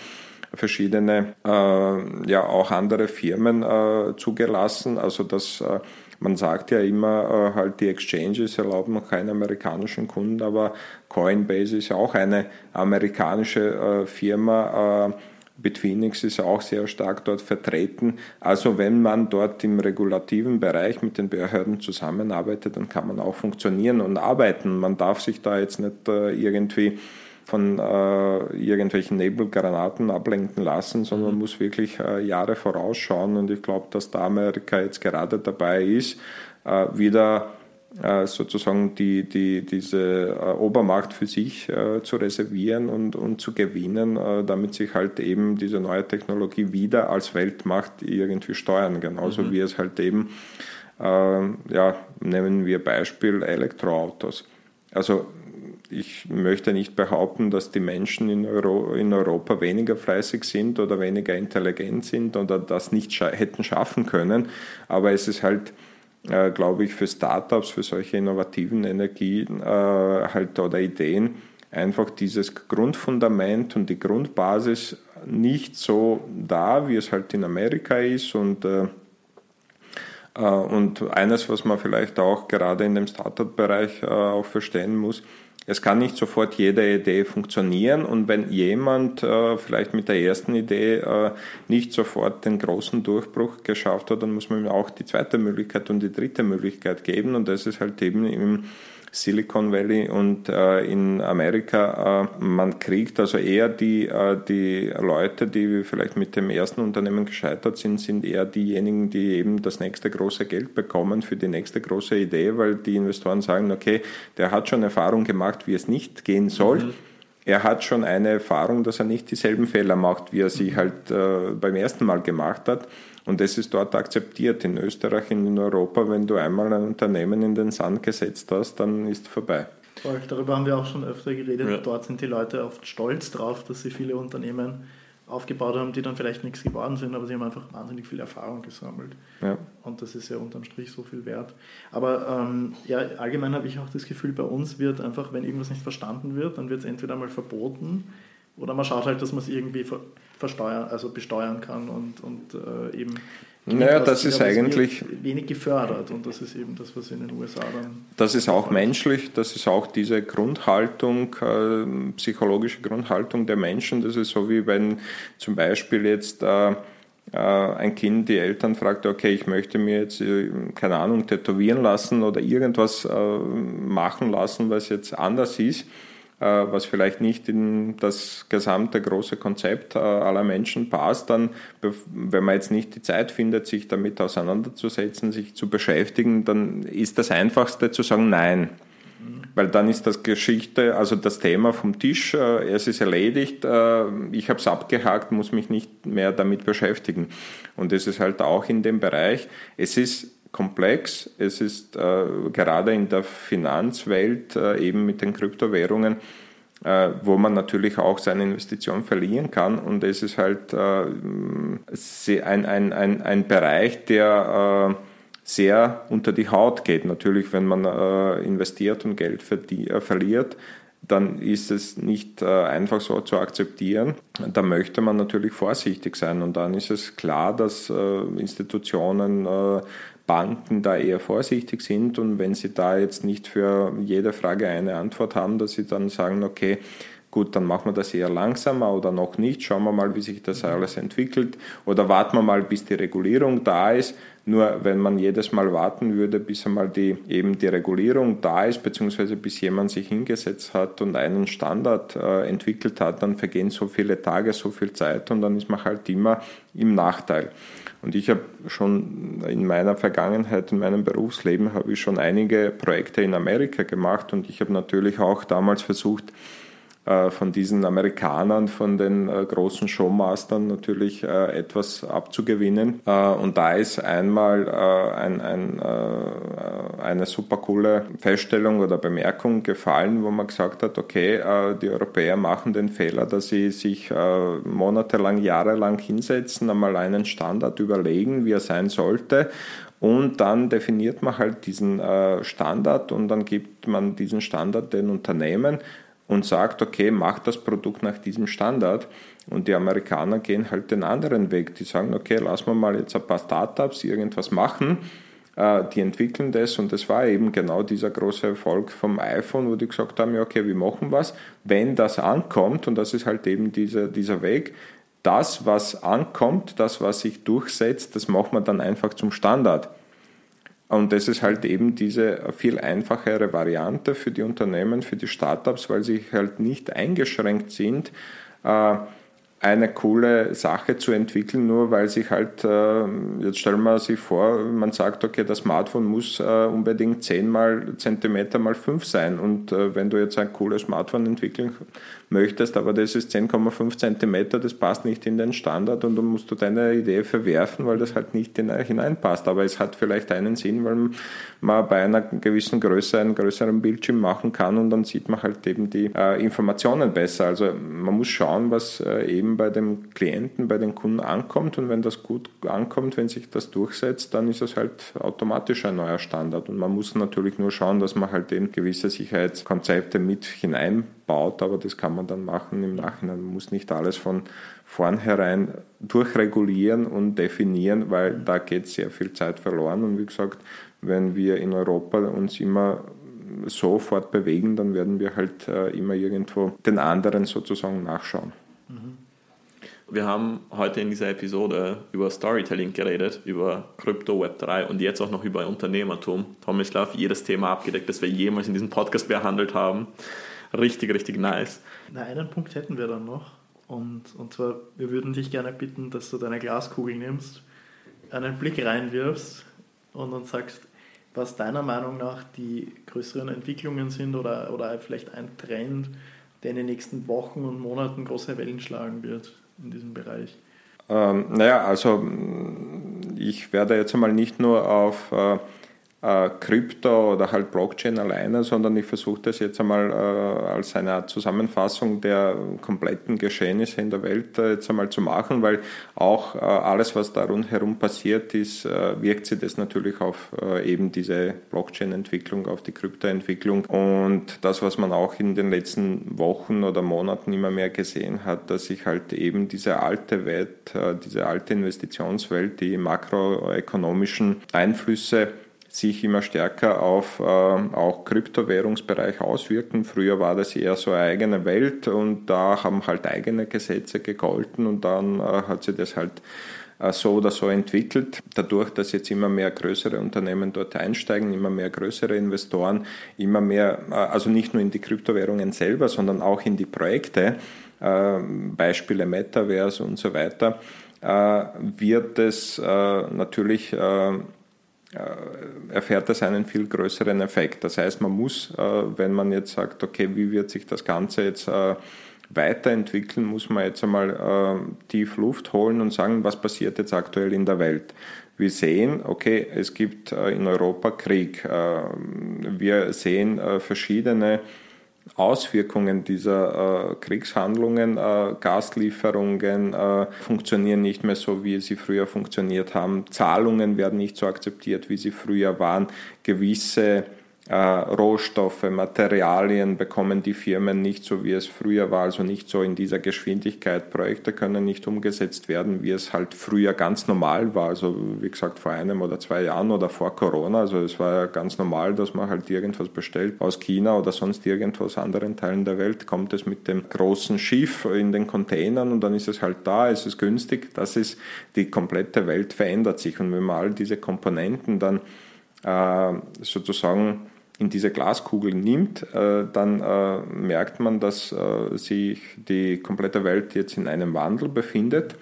verschiedene, äh, ja auch andere Firmen äh, zugelassen. Also das äh, man sagt ja immer, äh, halt die Exchanges erlauben noch keine amerikanischen Kunden, aber Coinbase ist ja auch eine amerikanische äh, Firma. Äh, Bitfinex ist auch sehr stark dort vertreten. Also wenn man dort im regulativen Bereich mit den Behörden zusammenarbeitet, dann kann man auch funktionieren und arbeiten. Man darf sich da jetzt nicht irgendwie von äh, irgendwelchen Nebelgranaten ablenken lassen, sondern mhm. muss wirklich äh, Jahre vorausschauen. Und ich glaube, dass da Amerika jetzt gerade dabei ist, äh, wieder äh, sozusagen die, die, diese äh, Obermacht für sich äh, zu reservieren und, und zu gewinnen, damit sich halt eben diese neue Technologie wieder als Weltmacht irgendwie steuern. Genauso mhm. wie es halt eben, ja, nehmen wir Beispiel Elektroautos. Also ich möchte nicht behaupten, dass die Menschen in, Euro, in, Europa weniger fleißig sind oder weniger intelligent sind oder das nicht scha hätten schaffen können. Aber es ist halt, äh, glaube ich, für Startups, für solche innovativen Energien äh, halt oder Ideen einfach dieses Grundfundament und die Grundbasis nicht so da, wie es halt in Amerika ist und äh, äh und eines, was man vielleicht auch gerade in dem Startup-Bereich äh, auch verstehen muss, es kann nicht sofort jede Idee funktionieren und wenn jemand äh, vielleicht mit der ersten Idee äh, nicht sofort den großen Durchbruch geschafft hat, dann muss man ihm auch die zweite Möglichkeit und die dritte Möglichkeit geben und das ist halt eben im Silicon Valley und äh, in Amerika, äh, man kriegt also eher die, äh, die Leute, die vielleicht mit dem ersten Unternehmen gescheitert sind, sind eher diejenigen, die eben das nächste große Geld bekommen für die nächste große Idee, weil die Investoren sagen, okay, der hat schon Erfahrung gemacht, wie es nicht gehen soll. Mhm er hat schon eine Erfahrung, dass er nicht dieselben Fehler macht, wie er sie halt äh, beim ersten Mal gemacht hat. Und das ist dort akzeptiert. In Österreich, in Europa, wenn du einmal ein Unternehmen in den Sand gesetzt hast, dann ist vorbei. Darüber haben wir auch schon öfter geredet. Ja. Dort sind die Leute oft stolz drauf, dass sie viele Unternehmen aufgebaut haben, die dann vielleicht nichts geworden sind, aber sie haben einfach wahnsinnig viel Erfahrung gesammelt. Ja. Und das ist ja unterm Strich so viel wert. Aber ähm, ja, allgemein habe ich auch das Gefühl, bei uns wird einfach, wenn irgendwas nicht verstanden wird, dann wird es entweder mal verboten oder man schaut halt, dass man es irgendwie versteuern, also besteuern kann und, und äh, eben naja, das ist eigentlich wenig gefördert und das ist eben das, was in den USA dann. Das ist auch menschlich, das ist auch diese Grundhaltung, äh, psychologische Grundhaltung der Menschen. Das ist so wie wenn zum Beispiel jetzt äh, äh, ein Kind die Eltern fragt, okay, ich möchte mir jetzt, äh, keine Ahnung, tätowieren lassen oder irgendwas äh, machen lassen, was jetzt anders ist was vielleicht nicht in das gesamte große Konzept äh, aller Menschen passt, dann, wenn man jetzt nicht die Zeit findet, sich damit auseinanderzusetzen, sich zu beschäftigen, dann ist das Einfachste zu sagen Nein. Weil dann ist das Geschichte, also das Thema vom Tisch, äh, es ist erledigt, ich habe es abgehakt, muss mich nicht mehr damit beschäftigen. Und es ist halt auch in dem Bereich, es ist komplex. Es ist äh, gerade in der Finanzwelt äh, eben mit den Kryptowährungen, äh, wo man natürlich auch seine Investition verlieren kann. Und es ist halt äh, ein, ein, ein, ein Bereich, der äh, sehr unter die Haut geht. Natürlich, wenn man äh, investiert und Geld verliert, dann ist es nicht einfach so zu akzeptieren. Da möchte man natürlich vorsichtig sein und dann ist es klar, dass Institutionen Banken da eher vorsichtig sind und wenn sie da jetzt nicht für jede Frage eine Antwort haben, dass sie dann sagen, okay, gut, dann machen wir das eher langsamer oder noch nicht, schauen wir mal, wie sich das alles entwickelt oder warten wir mal, bis die Regulierung da ist. Nur wenn man jedes Mal warten würde, bis einmal die, eben die Regulierung da ist, beziehungsweise bis jemand sich hingesetzt hat und einen Standard äh, entwickelt hat, dann vergehen so viele Tage, so viel Zeit und dann ist man halt immer im Nachteil. Und ich habe schon in meiner Vergangenheit, in meinem Berufsleben, habe ich schon einige Projekte in Amerika gemacht. Und ich habe natürlich auch damals versucht, von diesen Amerikanern, von den äh, großen Showmastern natürlich äh, etwas abzugewinnen. Und da ist einmal ein, ein, eine super coole Feststellung oder Bemerkung gefallen, wo man gesagt hat, okay, die Europäer machen den Fehler, dass sie sich monatelang, jahrelang hinsetzen, einmal einen Standard überlegen, wie er sein sollte und dann definiert man halt diesen Standard und dann gibt man diesen Standard den Unternehmen und sagt, okay, mach das Produkt nach diesem Standard. Und die Amerikaner gehen halt den anderen Weg. Die sagen, okay, lass wir mal jetzt ein paar Startups irgendwas machen. Äh, die entwickeln das und das war eben genau dieser große Erfolg vom iPhone, wo die gesagt haben, ja, okay, wir machen was. Wenn das ankommt, und das ist halt eben dieser, dieser Weg, das, was ankommt, das, was sich durchsetzt, das machen wir dann einfach zum Standard. Und das ist halt eben diese viel einfachere Variante für die Unternehmen, für die Startups, weil sie halt nicht eingeschränkt sind, äh, eine coole Sache zu entwickeln, nur weil sich halt, äh, jetzt stellen wir sich vor, man sagt, okay, das Smartphone muss äh, unbedingt 10 mal Zentimeter mal 5 sein. Und wenn du jetzt ein cooles Smartphone entwickeln möchtest, aber das ist 10,5 Zentimeter, das passt nicht in den Standard und dann musst du deine Idee verwerfen, weil das halt nicht hineinpasst. Aber es hat vielleicht einen Sinn, weil man bei einer gewissen Größe einen größeren Bildschirm machen kann und dann sieht man halt eben die äh, Informationen besser. Also man muss schauen, was äh, eben bei dem Klienten, bei den Kunden ankommt und wenn das gut ankommt, wenn sich das durchsetzt, dann ist es halt automatisch ein neuer Standard und man muss natürlich nur schauen, dass man halt eben gewisse Sicherheitskonzepte mit hineinbaut, aber das kann man man dann machen im Nachhinein. Man muss nicht alles von vornherein durchregulieren und definieren, weil da geht sehr viel Zeit verloren. Und wie gesagt, wenn wir in Europa uns immer sofort bewegen, dann werden wir halt äh, immer irgendwo den anderen sozusagen nachschauen. Mhm. Wir haben heute in dieser Episode über Storytelling geredet, über Krypto, Web3 und jetzt auch noch über Unternehmertum. Tomislav, jedes Thema abgedeckt, das wir jemals in diesem Podcast behandelt haben. Richtig, richtig nice. Na, einen Punkt hätten wir dann noch. Und, und zwar, wir würden dich gerne bitten, dass du deine Glaskugel nimmst, einen Blick reinwirfst und dann sagst, was deiner Meinung nach die größeren Entwicklungen sind oder, oder vielleicht ein Trend, der in den nächsten Wochen und Monaten große Wellen schlagen wird in diesem Bereich. Ähm, naja, also ich werde jetzt einmal nicht nur auf äh, äh, Krypto oder halt Blockchain alleine, sondern ich versuche das jetzt einmal äh, als eine Zusammenfassung der kompletten Geschehnisse in der Welt äh, jetzt einmal zu machen, weil auch äh, alles, was da rundherum passiert ist, äh, wirkt sich das natürlich auf äh, eben diese Blockchain-Entwicklung, auf die Krypto-Entwicklung. Und das, was man auch in den letzten Wochen oder Monaten immer mehr gesehen hat, dass sich halt eben diese alte Welt, diese alte Investitionswelt, die makroökonomischen Einflüsse sich immer stärker auf äh, auch Kryptowährungsbereich auswirken. Früher war das eher so eine eigene Welt und da haben halt eigene Gesetze gegolten und dann äh, hat sich das halt äh, so oder so entwickelt. Dadurch, dass jetzt immer mehr größere Unternehmen dort einsteigen, immer mehr größere Investoren, immer mehr, äh, also nicht nur in die Kryptowährungen selber, sondern auch in die Projekte, äh, Beispiele Metaverse und so weiter, äh, wird es natürlich äh, erfährt das einen viel größeren Effekt. Das heißt, man muss, äh, wenn man jetzt sagt, okay, wie wird sich das Ganze jetzt äh, weiterentwickeln, muss man jetzt einmal tief Luft holen und sagen, was passiert jetzt aktuell in der Welt. Wir sehen, okay, es gibt in Europa Krieg. Wir sehen verschiedene Auswirkungen dieser äh, Kriegshandlungen, äh, Gaslieferungen äh, funktionieren nicht mehr so, wie sie früher funktioniert haben. Zahlungen werden nicht so akzeptiert, wie sie früher waren. Gewisse äh, Rohstoffe, Materialien bekommen die Firmen nicht so, wie es früher war, also nicht so in dieser Geschwindigkeit. Projekte können nicht umgesetzt werden, wie es halt früher ganz normal war, also wie gesagt vor einem oder zwei Jahren oder vor Corona. Also es war ja ganz normal, dass man halt irgendwas bestellt aus China oder sonst irgendwo aus anderen Teilen der Welt, kommt es mit dem großen Schiff in den Containern und dann ist es halt da, es ist günstig. Das ist, die komplette Welt verändert sich und wenn man all diese Komponenten dann äh, sozusagen in diese Glaskugel nimmt, äh, dann äh, merkt man, dass äh, sich die komplette Welt jetzt in einem Wandel befindet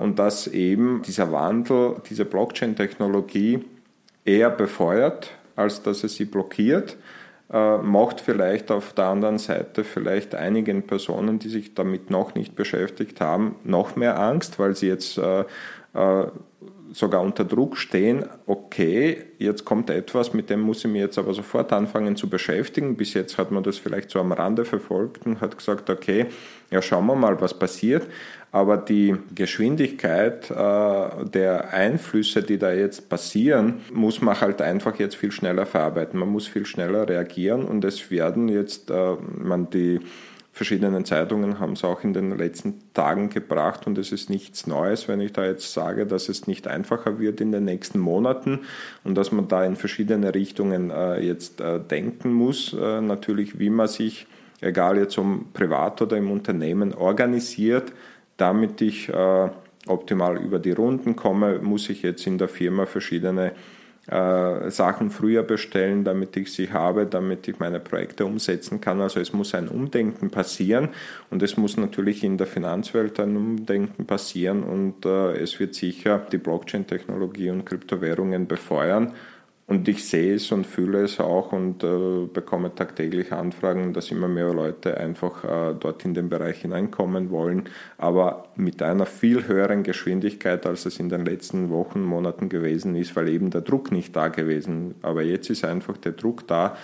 und dass eben dieser Wandel, diese Blockchain-Technologie eher befeuert, als dass es sie blockiert, macht vielleicht auf der anderen Seite vielleicht einigen Personen, die sich damit noch nicht beschäftigt haben, noch mehr Angst, weil sie jetzt sogar unter Druck stehen, okay, jetzt kommt etwas, mit dem muss ich mich jetzt aber sofort anfangen zu beschäftigen. Bis jetzt hat man das vielleicht so am Rande verfolgt und hat gesagt, okay, ja, schauen wir mal, was passiert. Aber die Geschwindigkeit äh, der Einflüsse, die da jetzt passieren, muss man halt einfach jetzt viel schneller verarbeiten. Man muss viel schneller reagieren und es werden jetzt, äh, man die verschiedenen Zeitungen haben es auch in den letzten Tagen gebracht und es ist nichts Neues, wenn ich da jetzt sage, dass es nicht einfacher wird in den nächsten Monaten und dass man da in verschiedene Richtungen äh, jetzt äh, denken muss, äh, natürlich wie man sich, egal jetzt um privat oder im Unternehmen, organisiert, damit ich äh, optimal über die Runden komme, muss ich jetzt in der Firma verschiedene äh, Sachen früher bestellen, damit ich sie habe, damit ich meine Projekte umsetzen kann. Also es muss ein Umdenken passieren und es muss natürlich in der Finanzwelt ein Umdenken passieren und äh, es wird sicher die Blockchain-Technologie und Kryptowährungen befeuern. Und ich sehe es und fühle es auch und äh, bekomme tagtäglich Anfragen, dass immer mehr Leute einfach äh, dort in den Bereich hineinkommen wollen, aber mit einer viel höheren Geschwindigkeit, als es in den letzten Wochen, Monaten gewesen ist, weil eben der Druck nicht da gewesen. Aber jetzt ist einfach der Druck da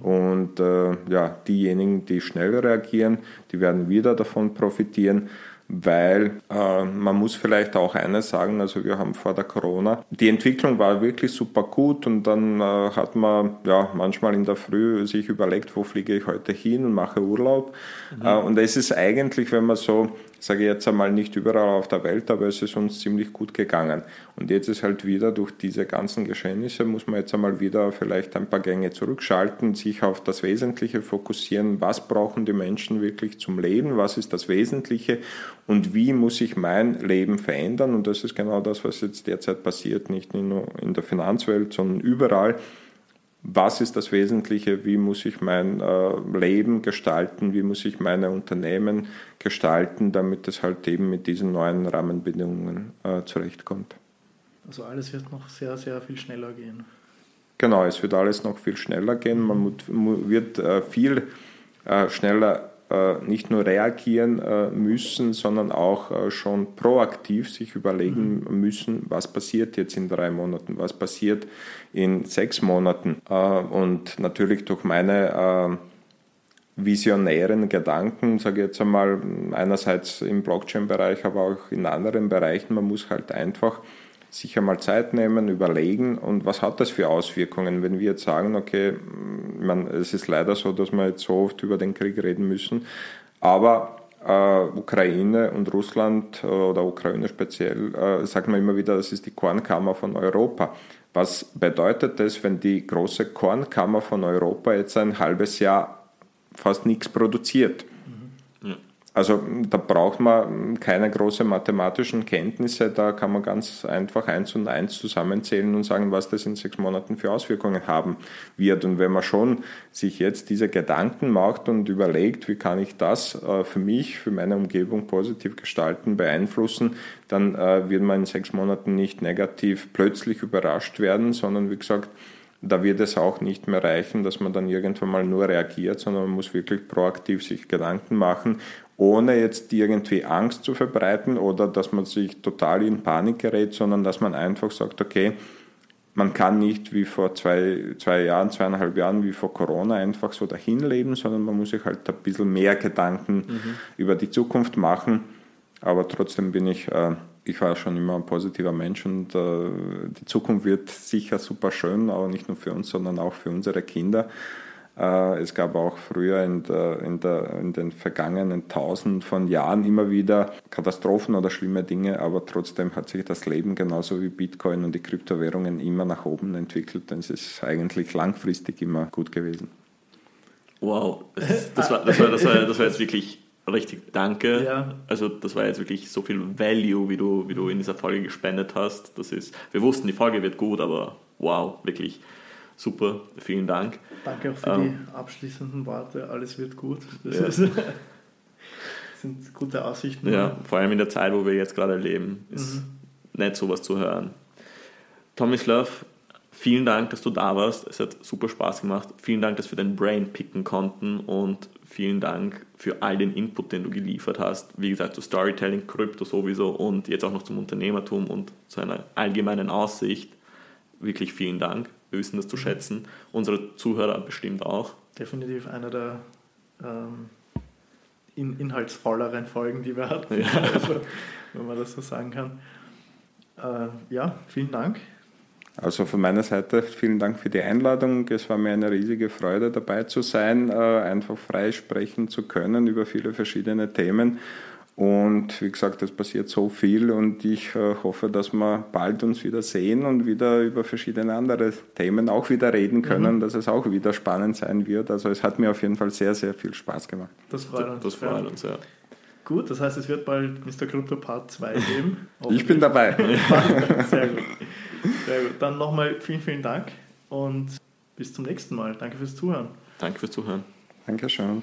und äh, ja, diejenigen, die schnell reagieren, die werden wieder davon profitieren weil äh, man muss vielleicht auch eines sagen, also wir haben vor der Corona, die Entwicklung war wirklich super gut und dann äh, hat man ja manchmal in der Früh sich überlegt, wo fliege ich heute hin und mache Urlaub. Mhm. Äh, und es ist eigentlich, wenn man so sage ich jetzt einmal nicht überall auf der Welt, aber es ist uns ziemlich gut gegangen. Und jetzt ist halt wieder durch diese ganzen Geschehnisse, muss man jetzt einmal wieder vielleicht ein paar Gänge zurückschalten, sich auf das Wesentliche fokussieren, was brauchen die Menschen wirklich zum Leben, was ist das Wesentliche und wie muss ich mein Leben verändern. Und das ist genau das, was jetzt derzeit passiert, nicht nur in der Finanzwelt, sondern überall was ist das Wesentliche, wie muss ich mein äh, Leben gestalten, wie muss ich meine Unternehmen gestalten, damit es halt eben mit diesen neuen Rahmenbedingungen äh, zurechtkommt. Also alles wird noch sehr, sehr viel schneller gehen. Genau, es wird alles noch viel schneller gehen. Man wird äh, viel schneller nicht nur reagieren äh, müssen, sondern auch äh, schon proaktiv sich überlegen mhm. müssen, was passiert jetzt in drei Monaten, was passiert in sechs Monaten. Und natürlich durch meine visionären Gedanken, sage ich jetzt einmal, einerseits im Blockchain-Bereich, aber auch in anderen Bereichen, man muss halt einfach sich einmal Zeit nehmen, überlegen und was hat das für Auswirkungen, wenn wir jetzt sagen, okay, man, es ist leider so, dass wir jetzt so oft über den Krieg reden müssen, aber äh, Ukraine und Russland äh, oder Ukraine speziell, äh, sagt man immer wieder, das ist die Kornkammer von Europa. Was bedeutet das, wenn die große Kornkammer von Europa jetzt ein halbes Jahr fast nichts produziert? Also da braucht man keine großen mathematischen Kenntnisse, da kann man ganz einfach eins und eins zusammenzählen und sagen, was das in sechs Monaten für Auswirkungen haben wird. Und wenn man schon sich jetzt diese Gedanken macht und überlegt, wie kann ich das äh, für mich, für meine Umgebung positiv gestalten, beeinflussen, dann äh, wird man in sechs Monaten nicht negativ plötzlich überrascht werden, sondern wie gesagt, da wird es auch nicht mehr reichen, dass man dann irgendwann mal nur reagiert, sondern man muss wirklich proaktiv sich Gedanken machen ohne jetzt irgendwie Angst zu verbreiten oder dass man sich total in Panik gerät, sondern dass man einfach sagt, okay, man kann nicht wie vor zwei, zwei Jahren, zweieinhalb Jahren, wie vor Corona einfach so dahin leben, sondern man muss sich halt ein bisschen mehr Gedanken mhm. über die Zukunft machen. Aber trotzdem bin ich äh, ich war schon immer ein positiver Mensch und äh, die Zukunft wird sicher super schön, aber nicht nur für uns, sondern auch für unsere Kinder. Äh, es gab auch früher in, der, in, der, in, den vergangenen tausend von Jahren immer wieder Katastrophen oder schlimme Dinge, aber trotzdem hat sich das Leben genauso wie Bitcoin und die Kryptowährungen immer nach oben entwickelt. Und es ist eigentlich langfristig immer gut gewesen. Wow, das, das, war, das, war, das, war, das war jetzt wirklich richtig danke. Ja. Also das war jetzt wirklich so viel Value, wie du, wie du in dieser Folge gespendet hast. Das ist, wir wussten, die Folge wird gut, aber wow, wirklich super. Vielen Dank. Danke auch für ähm, die abschließenden Worte. Alles wird gut. Das ja. ist, sind gute Aussichten. Ja, vor allem in der Zeit, wo wir jetzt gerade leben, ist mhm. nett sowas zu hören. Tommy Love, vielen Dank, dass du da warst. Es hat super Spaß gemacht. Vielen Dank, dass wir dein Brain picken konnten und vielen Dank für all den Input, den du geliefert hast. Wie gesagt, zu Storytelling, Krypto sowieso und jetzt auch noch zum Unternehmertum und zu einer allgemeinen Aussicht. Wirklich vielen Dank. Wir wissen das zu mhm. schätzen. Unsere Zuhörer bestimmt auch. Definitiv einer der ähm, in, inhaltsvolleren Folgen, die wir hatten, ja. also, wenn man das so sagen kann. Äh, ja, vielen Dank. Also von meiner Seite vielen Dank für die Einladung. Es war mir eine riesige Freude dabei zu sein, äh, einfach frei sprechen zu können über viele verschiedene Themen. Und wie gesagt, es passiert so viel und ich äh, hoffe, dass wir bald uns wieder sehen und wieder über verschiedene andere Themen auch wieder reden können, mhm. dass es auch wieder spannend sein wird. Also es hat mir auf jeden Fall sehr, sehr viel Spaß gemacht. Das freut uns. Das freut uns, ja. Gut, das heißt, es wird bald Mr. Crypto Part 2 geben. ich bin dabei. sehr gut. Sehr gut. Dann nochmal vielen, vielen Dank und bis zum nächsten Mal. Danke fürs Zuhören. Danke fürs Zuhören. Dankeschön.